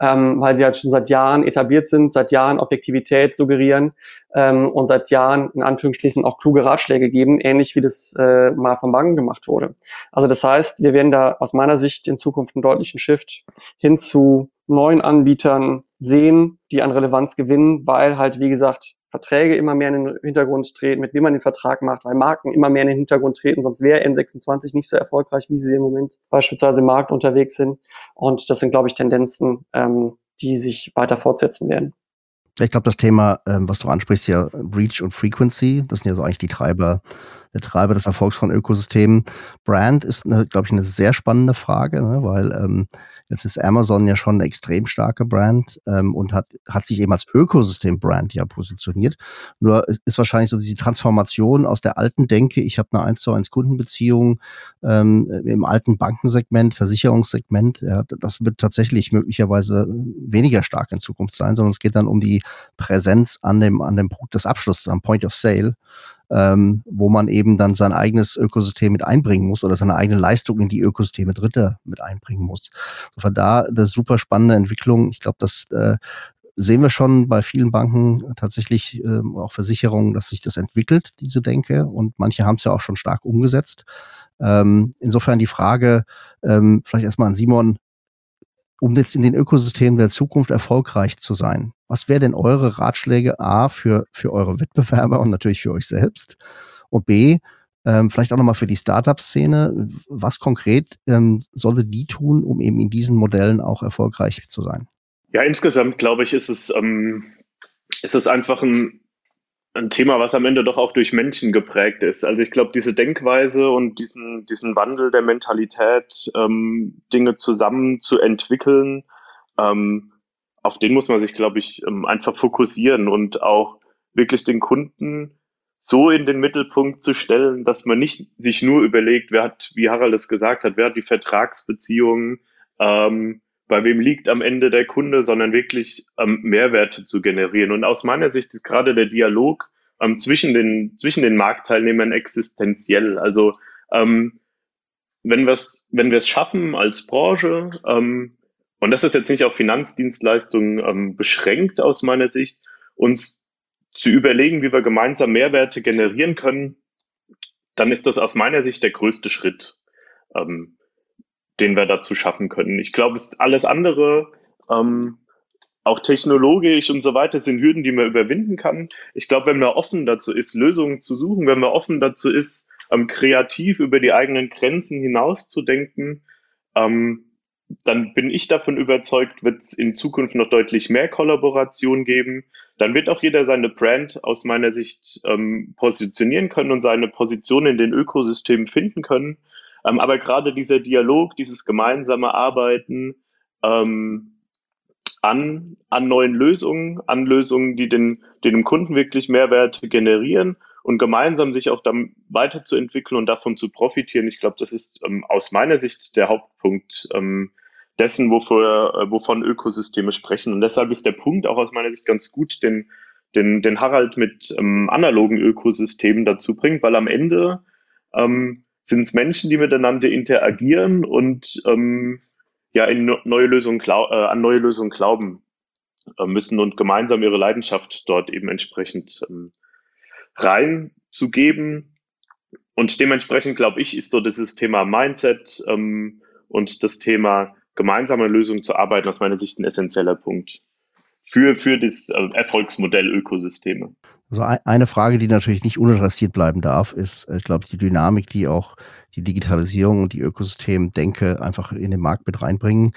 ähm, weil sie halt schon seit Jahren etabliert sind, seit Jahren Objektivität suggerieren ähm, und seit Jahren in Anführungsstrichen auch kluge Ratschläge geben, ähnlich wie das äh, mal von Banken gemacht wurde. Also das heißt, wir werden da aus meiner Sicht in Zukunft einen deutlichen Shift hin zu neuen Anbietern sehen, die an Relevanz gewinnen, weil halt, wie gesagt, Verträge immer mehr in den Hintergrund treten, mit wem man den Vertrag macht, weil Marken immer mehr in den Hintergrund treten, sonst wäre N26 nicht so erfolgreich, wie sie im Moment beispielsweise im Markt unterwegs sind. Und das sind, glaube ich, Tendenzen, ähm, die sich weiter fortsetzen werden. Ich glaube, das Thema, ähm, was du ansprichst, ja Reach und Frequency, das sind ja so eigentlich die Treiber, der Treiber des Erfolgs von Ökosystemen. Brand ist, glaube ich, eine sehr spannende Frage, ne, weil ähm, Jetzt ist Amazon ja schon eine extrem starke Brand ähm, und hat, hat sich eben als Ökosystem-Brand ja positioniert. Nur ist wahrscheinlich so diese Transformation aus der alten Denke, ich habe eine 1 zu 1 Kundenbeziehung ähm, im alten Bankensegment, Versicherungssegment, ja, das wird tatsächlich möglicherweise weniger stark in Zukunft sein, sondern es geht dann um die Präsenz an dem, an dem Punkt des Abschlusses, am Point of Sale ähm, wo man eben dann sein eigenes Ökosystem mit einbringen muss oder seine eigene Leistung in die Ökosysteme Dritter mit einbringen muss. Von da eine super spannende Entwicklung. Ich glaube, das äh, sehen wir schon bei vielen Banken tatsächlich äh, auch Versicherungen, dass sich das entwickelt, diese Denke. Und manche haben es ja auch schon stark umgesetzt. Ähm, insofern die Frage, ähm, vielleicht erstmal an Simon, um jetzt in den Ökosystemen der Zukunft erfolgreich zu sein? Was wären denn eure Ratschläge A für, für eure Wettbewerber und natürlich für euch selbst? Und B, ähm, vielleicht auch nochmal für die Startup-Szene. Was konkret ähm, sollte die tun, um eben in diesen Modellen auch erfolgreich zu sein? Ja, insgesamt glaube ich, ist es, ähm, ist es einfach ein, ein Thema, was am Ende doch auch durch Menschen geprägt ist. Also ich glaube, diese Denkweise und diesen, diesen Wandel der Mentalität, ähm, Dinge zusammen zu entwickeln, ähm, auf den muss man sich, glaube ich, ähm, einfach fokussieren und auch wirklich den Kunden so in den Mittelpunkt zu stellen, dass man nicht sich nur überlegt, wer hat, wie Harald es gesagt hat, wer hat die Vertragsbeziehungen, ähm, bei wem liegt am Ende der Kunde, sondern wirklich ähm, Mehrwerte zu generieren. Und aus meiner Sicht ist gerade der Dialog ähm, zwischen, den, zwischen den Marktteilnehmern existenziell. Also ähm, wenn wir es wenn schaffen als Branche, ähm, und das ist jetzt nicht auf Finanzdienstleistungen ähm, beschränkt aus meiner Sicht, uns zu überlegen, wie wir gemeinsam Mehrwerte generieren können, dann ist das aus meiner Sicht der größte Schritt. Ähm, den wir dazu schaffen können. Ich glaube, es ist alles andere, ähm, auch technologisch und so weiter, sind Hürden, die man überwinden kann. Ich glaube, wenn man offen dazu ist, Lösungen zu suchen, wenn man offen dazu ist, ähm, kreativ über die eigenen Grenzen hinauszudenken, ähm, dann bin ich davon überzeugt, wird es in Zukunft noch deutlich mehr Kollaboration geben. Dann wird auch jeder seine Brand aus meiner Sicht ähm, positionieren können und seine Position in den Ökosystemen finden können. Ähm, aber gerade dieser Dialog, dieses gemeinsame Arbeiten ähm, an, an neuen Lösungen, an Lösungen, die den, die dem Kunden wirklich Mehrwerte generieren und gemeinsam sich auch dann weiterzuentwickeln und davon zu profitieren. Ich glaube, das ist ähm, aus meiner Sicht der Hauptpunkt ähm, dessen, wofür, äh, wovon Ökosysteme sprechen. Und deshalb ist der Punkt auch aus meiner Sicht ganz gut, den, den, den Harald mit ähm, analogen Ökosystemen dazu bringt, weil am Ende ähm, sind es Menschen, die miteinander interagieren und ähm, ja in neue Lösungen äh, an neue Lösungen glauben äh, müssen und gemeinsam ihre Leidenschaft dort eben entsprechend ähm, reinzugeben. Und dementsprechend glaube ich, ist so dieses Thema Mindset ähm, und das Thema gemeinsame Lösungen zu arbeiten aus meiner Sicht ein essentieller Punkt für, für das äh, Erfolgsmodell Ökosysteme. Also eine Frage, die natürlich nicht uninteressiert bleiben darf, ist, äh, ich glaube, die Dynamik, die auch die Digitalisierung und die Ökosystemdenke einfach in den Markt mit reinbringen.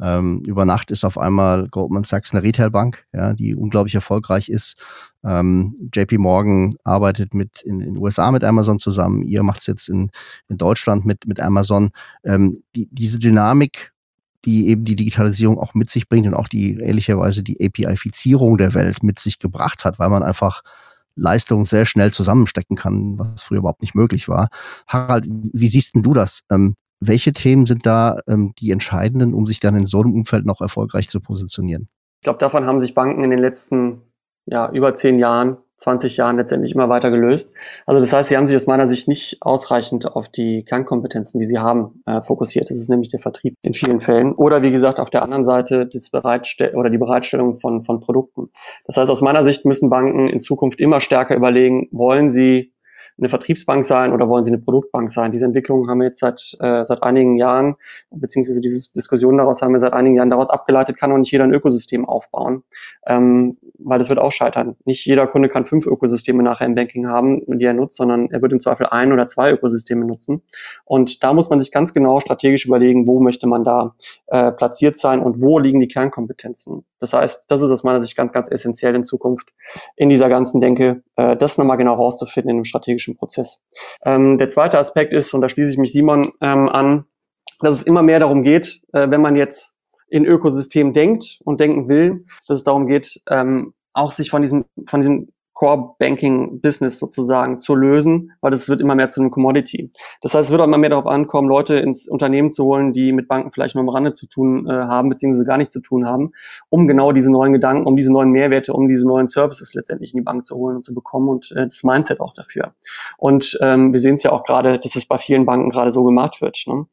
Ähm, über Nacht ist auf einmal Goldman Sachs eine Retailbank, ja, die unglaublich erfolgreich ist. Ähm, JP Morgan arbeitet mit in den USA mit Amazon zusammen. Ihr macht es jetzt in, in Deutschland mit, mit Amazon. Ähm, die, diese Dynamik die eben die Digitalisierung auch mit sich bringt und auch die ehrlicherweise die API-Fizierung der Welt mit sich gebracht hat, weil man einfach Leistungen sehr schnell zusammenstecken kann, was früher überhaupt nicht möglich war. Harald, wie siehst denn du das? Ähm, welche Themen sind da ähm, die entscheidenden, um sich dann in so einem Umfeld noch erfolgreich zu positionieren? Ich glaube, davon haben sich Banken in den letzten ja, über zehn Jahren 20 Jahren letztendlich immer weiter gelöst. Also das heißt, sie haben sich aus meiner Sicht nicht ausreichend auf die Kernkompetenzen, die sie haben, äh, fokussiert. Das ist nämlich der Vertrieb in vielen Fällen. Oder wie gesagt, auf der anderen Seite das Bereitstell oder die Bereitstellung von, von Produkten. Das heißt, aus meiner Sicht müssen Banken in Zukunft immer stärker überlegen, wollen sie eine Vertriebsbank sein oder wollen sie eine Produktbank sein? Diese Entwicklung haben wir jetzt seit, äh, seit einigen Jahren, beziehungsweise diese Diskussion daraus haben wir seit einigen Jahren daraus abgeleitet, kann auch nicht jeder ein Ökosystem aufbauen, ähm, weil das wird auch scheitern. Nicht jeder Kunde kann fünf Ökosysteme nachher im Banking haben, die er nutzt, sondern er wird im Zweifel ein oder zwei Ökosysteme nutzen. Und da muss man sich ganz genau strategisch überlegen, wo möchte man da äh, platziert sein und wo liegen die Kernkompetenzen. Das heißt, das ist aus meiner Sicht ganz, ganz essentiell in Zukunft in dieser ganzen Denke, äh, das nochmal genau rauszufinden in einem strategischen Prozess. Ähm, der zweite Aspekt ist, und da schließe ich mich Simon ähm, an, dass es immer mehr darum geht, äh, wenn man jetzt in Ökosystem denkt und denken will, dass es darum geht, ähm, auch sich von diesem, von diesem Core-Banking-Business sozusagen zu lösen, weil das wird immer mehr zu einem Commodity. Das heißt, es wird auch immer mehr darauf ankommen, Leute ins Unternehmen zu holen, die mit Banken vielleicht nur am Rande zu tun äh, haben, beziehungsweise gar nichts zu tun haben, um genau diese neuen Gedanken, um diese neuen Mehrwerte, um diese neuen Services letztendlich in die Bank zu holen und zu bekommen und äh, das Mindset auch dafür. Und ähm, wir sehen es ja auch gerade, dass es bei vielen Banken gerade so gemacht wird. Ne?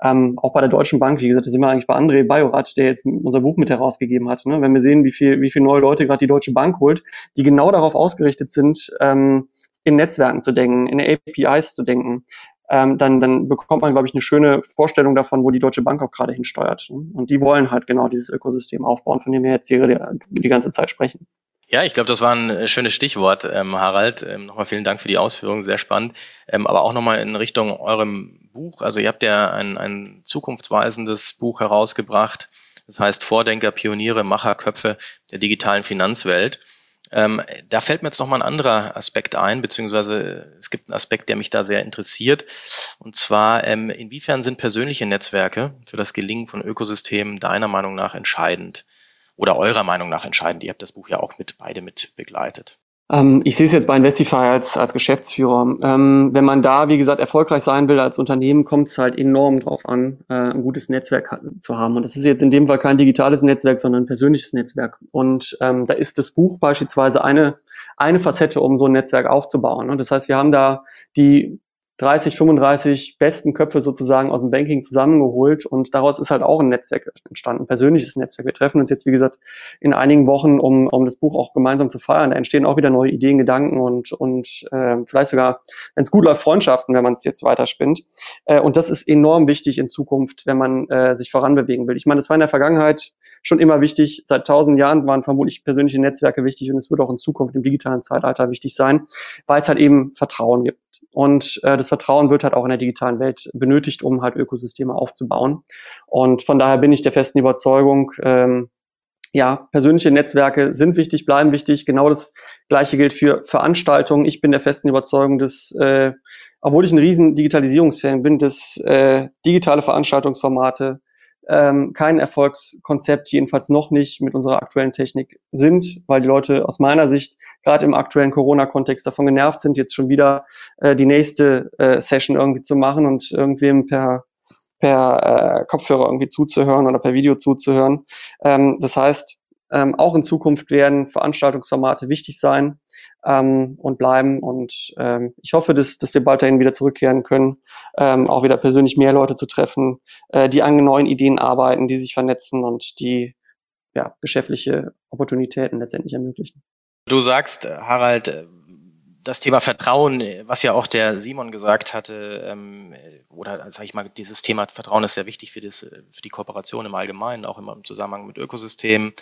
Ähm, auch bei der Deutschen Bank, wie gesagt, da sind wir eigentlich bei André Bajorat, der jetzt unser Buch mit herausgegeben hat. Ne? Wenn wir sehen, wie viel, wie viele neue Leute gerade die Deutsche Bank holt, die genau darauf aus ausgerichtet sind, ähm, in Netzwerken zu denken, in APIs zu denken, ähm, dann, dann bekommt man, glaube ich, eine schöne Vorstellung davon, wo die Deutsche Bank auch gerade hinsteuert. Und die wollen halt genau dieses Ökosystem aufbauen, von dem wir jetzt hier die, die ganze Zeit sprechen. Ja, ich glaube, das war ein äh, schönes Stichwort, ähm, Harald. Ähm, nochmal vielen Dank für die Ausführungen, sehr spannend. Ähm, aber auch nochmal in Richtung eurem Buch. Also ihr habt ja ein, ein zukunftsweisendes Buch herausgebracht. Das heißt Vordenker, Pioniere, Macherköpfe der digitalen Finanzwelt. Ähm, da fällt mir jetzt nochmal ein anderer Aspekt ein, beziehungsweise es gibt einen Aspekt, der mich da sehr interessiert. Und zwar, ähm, inwiefern sind persönliche Netzwerke für das Gelingen von Ökosystemen deiner Meinung nach entscheidend? Oder eurer Meinung nach entscheidend? Ihr habt das Buch ja auch mit beide mit begleitet. Ähm, ich sehe es jetzt bei Investify als, als Geschäftsführer. Ähm, wenn man da, wie gesagt, erfolgreich sein will als Unternehmen, kommt es halt enorm drauf an, äh, ein gutes Netzwerk zu haben. Und das ist jetzt in dem Fall kein digitales Netzwerk, sondern ein persönliches Netzwerk. Und ähm, da ist das Buch beispielsweise eine, eine Facette, um so ein Netzwerk aufzubauen. Und das heißt, wir haben da die 30, 35 besten Köpfe sozusagen aus dem Banking zusammengeholt und daraus ist halt auch ein Netzwerk entstanden, ein persönliches Netzwerk. Wir treffen uns jetzt, wie gesagt, in einigen Wochen, um, um das Buch auch gemeinsam zu feiern. Da entstehen auch wieder neue Ideen, Gedanken und, und äh, vielleicht sogar, wenn es gut läuft, Freundschaften, wenn man es jetzt weiterspinnt. Äh, und das ist enorm wichtig in Zukunft, wenn man äh, sich voranbewegen will. Ich meine, das war in der Vergangenheit schon immer wichtig. Seit tausend Jahren waren vermutlich persönliche Netzwerke wichtig und es wird auch in Zukunft im digitalen Zeitalter wichtig sein, weil es halt eben Vertrauen gibt. Und äh, das Vertrauen wird halt auch in der digitalen Welt benötigt, um halt Ökosysteme aufzubauen. Und von daher bin ich der festen Überzeugung, ähm, ja, persönliche Netzwerke sind wichtig, bleiben wichtig. Genau das Gleiche gilt für Veranstaltungen. Ich bin der festen Überzeugung, dass, äh, obwohl ich ein riesen Digitalisierungsfan bin, dass äh, digitale Veranstaltungsformate ähm, kein Erfolgskonzept, jedenfalls noch nicht mit unserer aktuellen Technik sind, weil die Leute aus meiner Sicht gerade im aktuellen Corona-Kontext davon genervt sind, jetzt schon wieder äh, die nächste äh, Session irgendwie zu machen und irgendwem per per äh, Kopfhörer irgendwie zuzuhören oder per Video zuzuhören. Ähm, das heißt, ähm, auch in Zukunft werden Veranstaltungsformate wichtig sein ähm, und bleiben. Und ähm, ich hoffe, dass, dass wir bald dahin wieder zurückkehren können, ähm, auch wieder persönlich mehr Leute zu treffen, äh, die an neuen Ideen arbeiten, die sich vernetzen und die ja, geschäftliche Opportunitäten letztendlich ermöglichen. Du sagst, Harald, das Thema Vertrauen, was ja auch der Simon gesagt hatte, ähm, oder sage ich mal, dieses Thema Vertrauen ist sehr wichtig für, das, für die Kooperation im Allgemeinen, auch immer im Zusammenhang mit Ökosystemen.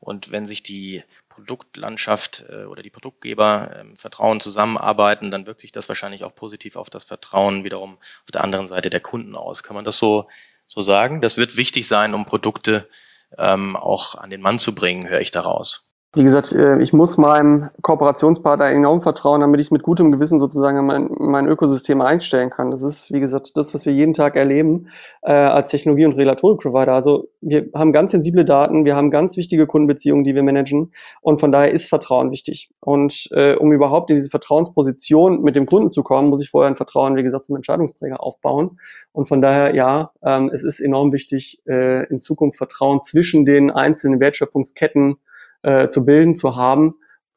Und wenn sich die Produktlandschaft äh, oder die Produktgeber ähm, Vertrauen zusammenarbeiten, dann wirkt sich das wahrscheinlich auch positiv auf das Vertrauen wiederum auf der anderen Seite der Kunden aus. Kann man das so, so sagen? Das wird wichtig sein, um Produkte ähm, auch an den Mann zu bringen, höre ich daraus. Wie gesagt, äh, ich muss meinem Kooperationspartner enorm vertrauen, damit ich es mit gutem Gewissen sozusagen in mein, mein Ökosystem einstellen kann. Das ist, wie gesagt, das, was wir jeden Tag erleben äh, als Technologie- und Regulatorik-Provider. Also wir haben ganz sensible Daten, wir haben ganz wichtige Kundenbeziehungen, die wir managen und von daher ist Vertrauen wichtig. Und äh, um überhaupt in diese Vertrauensposition mit dem Kunden zu kommen, muss ich vorher ein Vertrauen, wie gesagt, zum Entscheidungsträger aufbauen. Und von daher, ja, ähm, es ist enorm wichtig, äh, in Zukunft Vertrauen zwischen den einzelnen Wertschöpfungsketten äh, zu bilden, zu haben,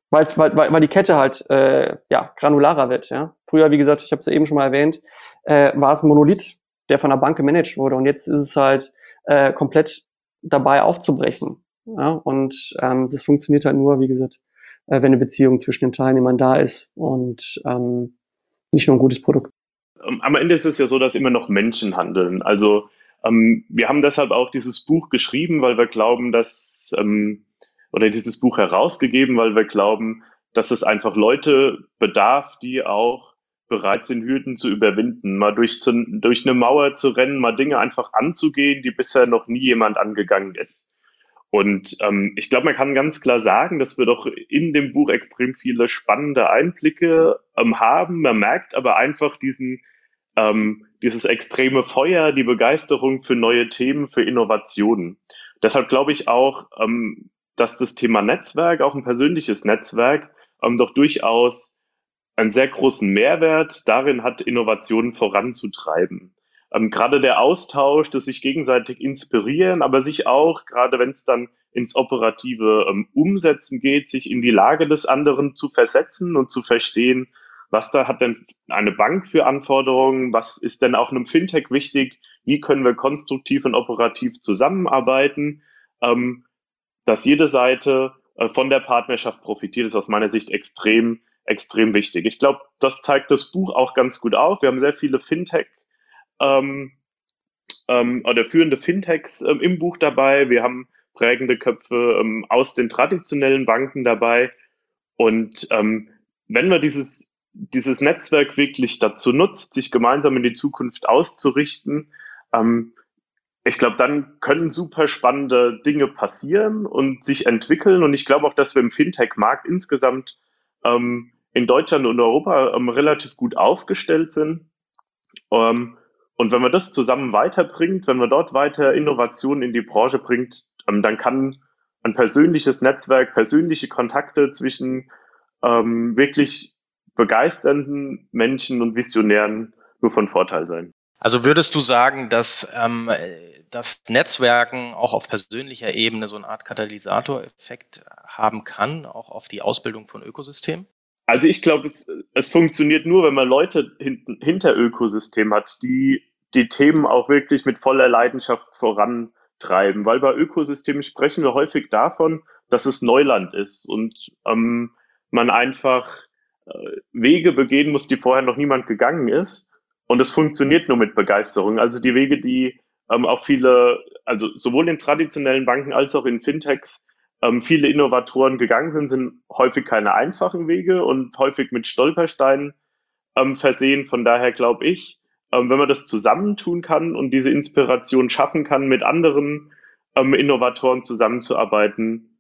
weil, weil, weil die Kette halt äh, ja, granularer wird. Ja? Früher, wie gesagt, ich habe es eben schon mal erwähnt, äh, war es ein Monolith, der von der Bank gemanagt wurde. Und jetzt ist es halt äh, komplett dabei aufzubrechen. Ja? Und ähm, das funktioniert halt nur, wie gesagt, äh, wenn eine Beziehung zwischen den Teilnehmern da ist und ähm, nicht nur ein gutes Produkt. Ähm, am Ende ist es ja so, dass immer noch Menschen handeln. Also ähm, wir haben deshalb auch dieses Buch geschrieben, weil wir glauben, dass ähm, oder dieses Buch herausgegeben, weil wir glauben, dass es einfach Leute bedarf, die auch bereit sind, Hürden zu überwinden, mal durch, zu, durch eine Mauer zu rennen, mal Dinge einfach anzugehen, die bisher noch nie jemand angegangen ist. Und ähm, ich glaube, man kann ganz klar sagen, dass wir doch in dem Buch extrem viele spannende Einblicke ähm, haben. Man merkt aber einfach diesen, ähm, dieses extreme Feuer, die Begeisterung für neue Themen, für Innovationen. Deshalb glaube ich auch, ähm, dass das Thema Netzwerk, auch ein persönliches Netzwerk, ähm, doch durchaus einen sehr großen Mehrwert darin hat, Innovationen voranzutreiben. Ähm, gerade der Austausch, das sich gegenseitig inspirieren, aber sich auch, gerade wenn es dann ins operative ähm, Umsetzen geht, sich in die Lage des anderen zu versetzen und zu verstehen, was da hat denn eine Bank für Anforderungen, was ist denn auch einem Fintech wichtig, wie können wir konstruktiv und operativ zusammenarbeiten. Ähm, dass jede Seite äh, von der Partnerschaft profitiert, ist aus meiner Sicht extrem, extrem wichtig. Ich glaube, das zeigt das Buch auch ganz gut auf. Wir haben sehr viele Fintech ähm, ähm, oder führende Fintechs ähm, im Buch dabei. Wir haben prägende Köpfe ähm, aus den traditionellen Banken dabei. Und ähm, wenn wir dieses, dieses Netzwerk wirklich dazu nutzt, sich gemeinsam in die Zukunft auszurichten, ähm, ich glaube, dann können super spannende Dinge passieren und sich entwickeln. Und ich glaube auch, dass wir im Fintech-Markt insgesamt ähm, in Deutschland und Europa ähm, relativ gut aufgestellt sind. Ähm, und wenn man das zusammen weiterbringt, wenn man dort weiter Innovationen in die Branche bringt, ähm, dann kann ein persönliches Netzwerk, persönliche Kontakte zwischen ähm, wirklich begeisternden Menschen und Visionären nur von Vorteil sein. Also würdest du sagen, dass ähm, das Netzwerken auch auf persönlicher Ebene so eine Art Katalysatoreffekt haben kann, auch auf die Ausbildung von Ökosystemen? Also ich glaube, es, es funktioniert nur, wenn man Leute hinten, hinter Ökosystem hat, die die Themen auch wirklich mit voller Leidenschaft vorantreiben. Weil bei Ökosystemen sprechen wir häufig davon, dass es Neuland ist und ähm, man einfach äh, Wege begehen muss, die vorher noch niemand gegangen ist. Und es funktioniert nur mit Begeisterung. Also die Wege, die ähm, auch viele, also sowohl in traditionellen Banken als auch in Fintechs, ähm, viele Innovatoren gegangen sind, sind häufig keine einfachen Wege und häufig mit Stolpersteinen ähm, versehen. Von daher glaube ich, ähm, wenn man das zusammentun kann und diese Inspiration schaffen kann, mit anderen ähm, Innovatoren zusammenzuarbeiten,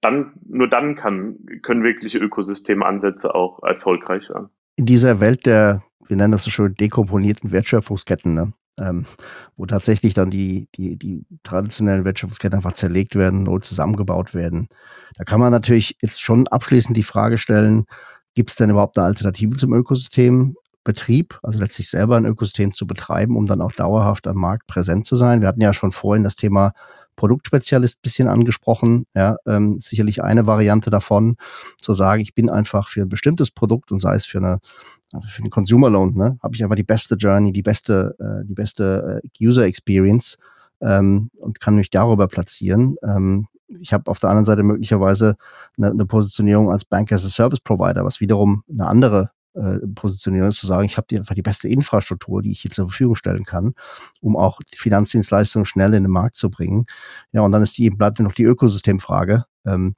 dann, nur dann kann, können wirkliche Ökosystemansätze auch erfolgreich werden. In dieser Welt der wir nennen das so schön dekomponierten Wertschöpfungsketten, ne? ähm, wo tatsächlich dann die, die, die traditionellen Wertschöpfungsketten einfach zerlegt werden, neu zusammengebaut werden. Da kann man natürlich jetzt schon abschließend die Frage stellen, gibt es denn überhaupt eine Alternative zum Ökosystembetrieb, also letztlich selber ein Ökosystem zu betreiben, um dann auch dauerhaft am Markt präsent zu sein? Wir hatten ja schon vorhin das Thema Produktspezialist bisschen angesprochen. Ja, ähm, sicherlich eine Variante davon, zu sagen, ich bin einfach für ein bestimmtes Produkt und sei es für eine für den Consumer Loan, ne, habe ich einfach die beste Journey, die beste, äh, die beste äh, User Experience ähm, und kann mich darüber platzieren. Ähm, ich habe auf der anderen Seite möglicherweise eine, eine Positionierung als Bank as a Service Provider, was wiederum eine andere äh, Positionierung ist, zu sagen, ich habe einfach die beste Infrastruktur, die ich hier zur Verfügung stellen kann, um auch die Finanzdienstleistungen schnell in den Markt zu bringen. Ja, und dann ist die, bleibt noch die Ökosystemfrage. Ähm,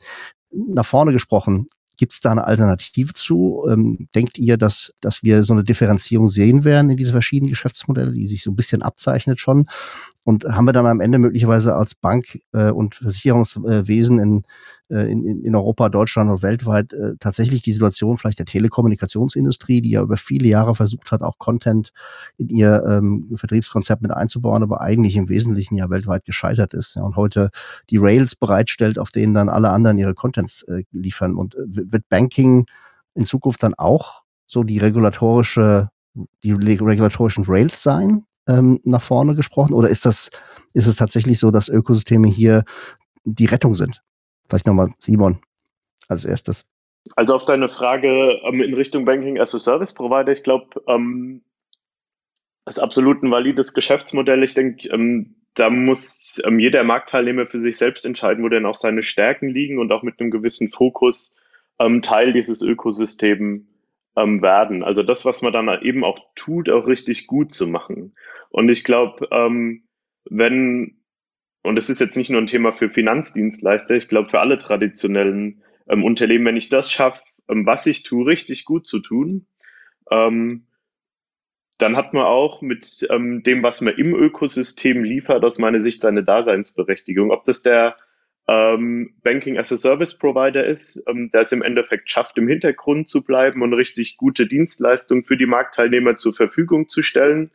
nach vorne gesprochen, Gibt es da eine Alternative zu? Ähm, denkt ihr, dass, dass wir so eine Differenzierung sehen werden in diese verschiedenen Geschäftsmodelle, die sich so ein bisschen abzeichnet schon? Und haben wir dann am Ende möglicherweise als Bank äh, und Versicherungswesen in, in, in Europa, Deutschland und weltweit äh, tatsächlich die Situation vielleicht der Telekommunikationsindustrie, die ja über viele Jahre versucht hat, auch Content in ihr ähm, Vertriebskonzept mit einzubauen, aber eigentlich im Wesentlichen ja weltweit gescheitert ist ja, und heute die Rails bereitstellt, auf denen dann alle anderen ihre Contents äh, liefern. Und äh, wird Banking in Zukunft dann auch so die regulatorische die regulatorischen Rails sein, ähm, nach vorne gesprochen? Oder ist das, ist es tatsächlich so, dass Ökosysteme hier die Rettung sind? Vielleicht nochmal Simon als erstes. Also auf deine Frage ähm, in Richtung Banking as a Service Provider, ich glaube, ähm, ist absolut ein valides Geschäftsmodell. Ich denke, ähm, da muss ähm, jeder Marktteilnehmer für sich selbst entscheiden, wo denn auch seine Stärken liegen und auch mit einem gewissen Fokus ähm, Teil dieses Ökosystems ähm, werden. Also das, was man dann eben auch tut, auch richtig gut zu machen. Und ich glaube, ähm, wenn, und das ist jetzt nicht nur ein Thema für Finanzdienstleister, ich glaube für alle traditionellen ähm, Unternehmen, wenn ich das schaffe, ähm, was ich tue, richtig gut zu tun, ähm, dann hat man auch mit ähm, dem, was man im Ökosystem liefert, aus meiner Sicht seine Daseinsberechtigung. Ob das der ähm, Banking as a Service Provider ist, ähm, der es im Endeffekt schafft, im Hintergrund zu bleiben und richtig gute Dienstleistungen für die Marktteilnehmer zur Verfügung zu stellen.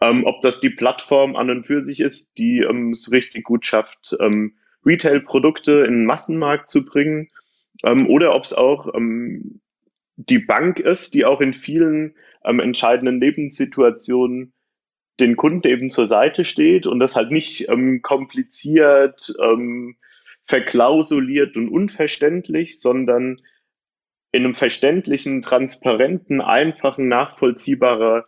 Ähm, ob das die Plattform an und für sich ist, die ähm, es richtig gut schafft, ähm, Retail-Produkte in den Massenmarkt zu bringen, ähm, oder ob es auch ähm, die Bank ist, die auch in vielen ähm, entscheidenden Lebenssituationen den Kunden eben zur Seite steht und das halt nicht kompliziert, verklausuliert und unverständlich, sondern in einem verständlichen, transparenten, einfachen, nachvollziehbarer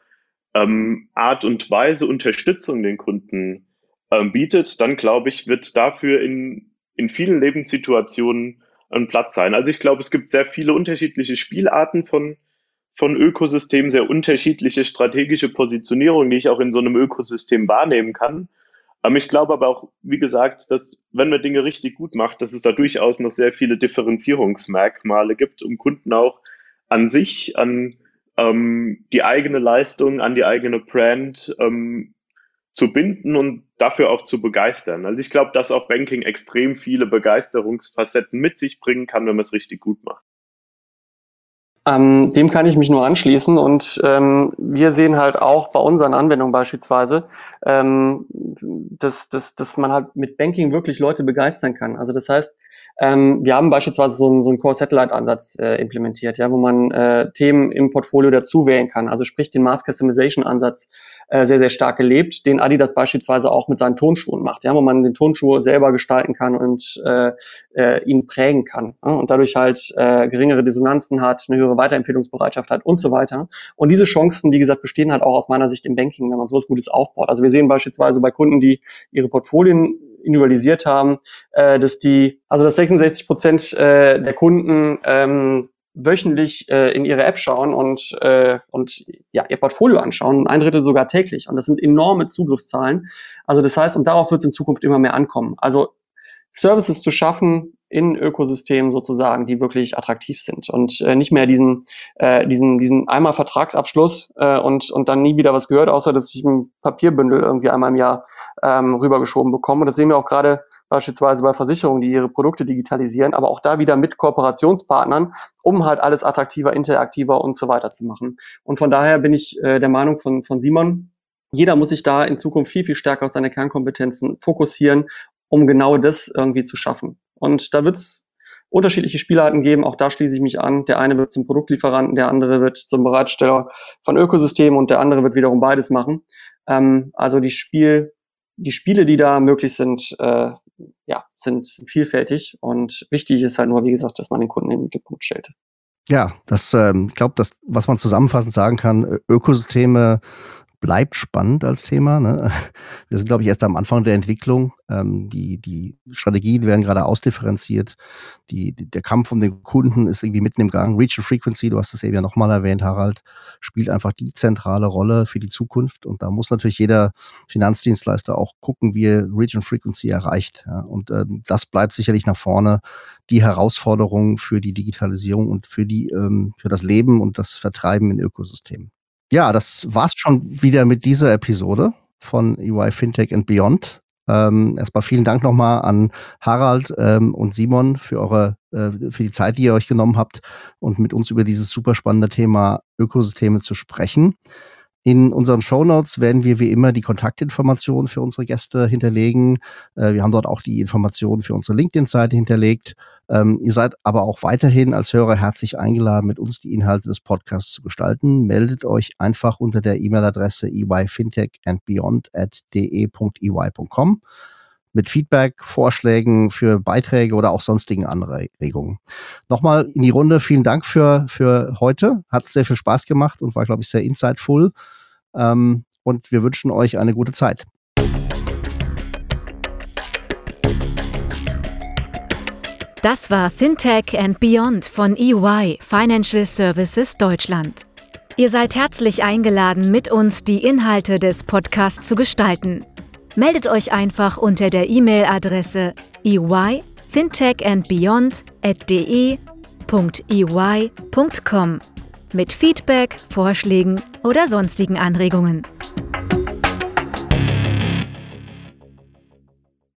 ähm, Art und Weise Unterstützung den Kunden ähm, bietet, dann glaube ich, wird dafür in, in vielen Lebenssituationen ein Platz sein. Also ich glaube, es gibt sehr viele unterschiedliche Spielarten von, von Ökosystemen, sehr unterschiedliche strategische Positionierungen, die ich auch in so einem Ökosystem wahrnehmen kann. Ähm, ich glaube aber auch, wie gesagt, dass wenn man Dinge richtig gut macht, dass es da durchaus noch sehr viele Differenzierungsmerkmale gibt, um Kunden auch an sich, an ähm, die eigene Leistung, an die eigene Brand ähm, zu binden und dafür auch zu begeistern. Also ich glaube, dass auch Banking extrem viele Begeisterungsfacetten mit sich bringen kann, wenn man es richtig gut macht. Ähm, dem kann ich mich nur anschließen und ähm, wir sehen halt auch bei unseren Anwendungen beispielsweise, ähm, dass, dass, dass man halt mit Banking wirklich Leute begeistern kann. Also das heißt, ähm, wir haben beispielsweise so einen, so einen Core-Satellite-Ansatz äh, implementiert, ja, wo man äh, Themen im Portfolio dazu wählen kann. Also sprich den Mass-Customization-Ansatz äh, sehr, sehr stark gelebt, den Adidas beispielsweise auch mit seinen Tonschuhen macht, ja, wo man den Tonschuh selber gestalten kann und äh, äh, ihn prägen kann ja, und dadurch halt äh, geringere Dissonanzen hat, eine höhere Weiterempfehlungsbereitschaft hat und so weiter. Und diese Chancen, wie gesagt, bestehen halt auch aus meiner Sicht im Banking, wenn man sowas Gutes aufbaut. Also wir sehen beispielsweise bei Kunden, die ihre Portfolien individualisiert haben, äh, dass die, also dass 66 Prozent äh, der Kunden ähm, wöchentlich äh, in ihre App schauen und, äh, und ja, ihr Portfolio anschauen, ein Drittel sogar täglich. Und das sind enorme Zugriffszahlen. Also das heißt, und darauf wird es in Zukunft immer mehr ankommen. Also Services zu schaffen in Ökosystemen sozusagen, die wirklich attraktiv sind und äh, nicht mehr diesen, äh, diesen, diesen einmal Vertragsabschluss äh, und, und dann nie wieder was gehört, außer dass ich ein Papierbündel irgendwie einmal im Jahr ähm, rübergeschoben bekomme. Und das sehen wir auch gerade beispielsweise bei Versicherungen, die ihre Produkte digitalisieren, aber auch da wieder mit Kooperationspartnern, um halt alles attraktiver, interaktiver und so weiter zu machen. Und von daher bin ich äh, der Meinung von, von Simon, jeder muss sich da in Zukunft viel, viel stärker auf seine Kernkompetenzen fokussieren, um genau das irgendwie zu schaffen. Und da wird es unterschiedliche Spielarten geben. Auch da schließe ich mich an. Der eine wird zum Produktlieferanten, der andere wird zum Bereitsteller von Ökosystemen und der andere wird wiederum beides machen. Ähm, also die Spiel, die Spiele, die da möglich sind, äh, ja, sind vielfältig und wichtig ist halt nur, wie gesagt, dass man den Kunden in den Mittelpunkt stellt. Ja, das, ähm, ich glaube, das, was man zusammenfassend sagen kann, Ökosysteme bleibt spannend als Thema. Ne? *laughs* Wir sind, glaube ich, erst am Anfang der Entwicklung. Ähm, die, die Strategien werden gerade ausdifferenziert. Die, die, der Kampf um den Kunden ist irgendwie mitten im Gang. Reach and Frequency, du hast es eben ja nochmal erwähnt, Harald, spielt einfach die zentrale Rolle für die Zukunft. Und da muss natürlich jeder Finanzdienstleister auch gucken, wie er Reach and Frequency erreicht. Ja? Und äh, das bleibt sicherlich nach vorne die Herausforderung für die Digitalisierung und für, die, ähm, für das Leben und das Vertreiben in Ökosystemen. Ja, das war's schon wieder mit dieser Episode von EY Fintech and Beyond. Ähm, erstmal vielen Dank nochmal an Harald ähm, und Simon für eure, äh, für die Zeit, die ihr euch genommen habt und mit uns über dieses super spannende Thema Ökosysteme zu sprechen. In unseren Show Notes werden wir wie immer die Kontaktinformationen für unsere Gäste hinterlegen. Äh, wir haben dort auch die Informationen für unsere LinkedIn-Seite hinterlegt. Ähm, ihr seid aber auch weiterhin als Hörer herzlich eingeladen, mit uns die Inhalte des Podcasts zu gestalten. Meldet euch einfach unter der E-Mail-Adresse eyfintechandbeyond at de.ey.com mit Feedback, Vorschlägen für Beiträge oder auch sonstigen Anregungen. Nochmal in die Runde, vielen Dank für, für heute. Hat sehr viel Spaß gemacht und war, glaube ich, sehr insightful. Ähm, und wir wünschen euch eine gute Zeit. Das war Fintech and Beyond von EY Financial Services Deutschland. Ihr seid herzlich eingeladen, mit uns die Inhalte des Podcasts zu gestalten. Meldet euch einfach unter der E-Mail-Adresse eyfintechandbeyond.de.ey.com mit Feedback, Vorschlägen oder sonstigen Anregungen.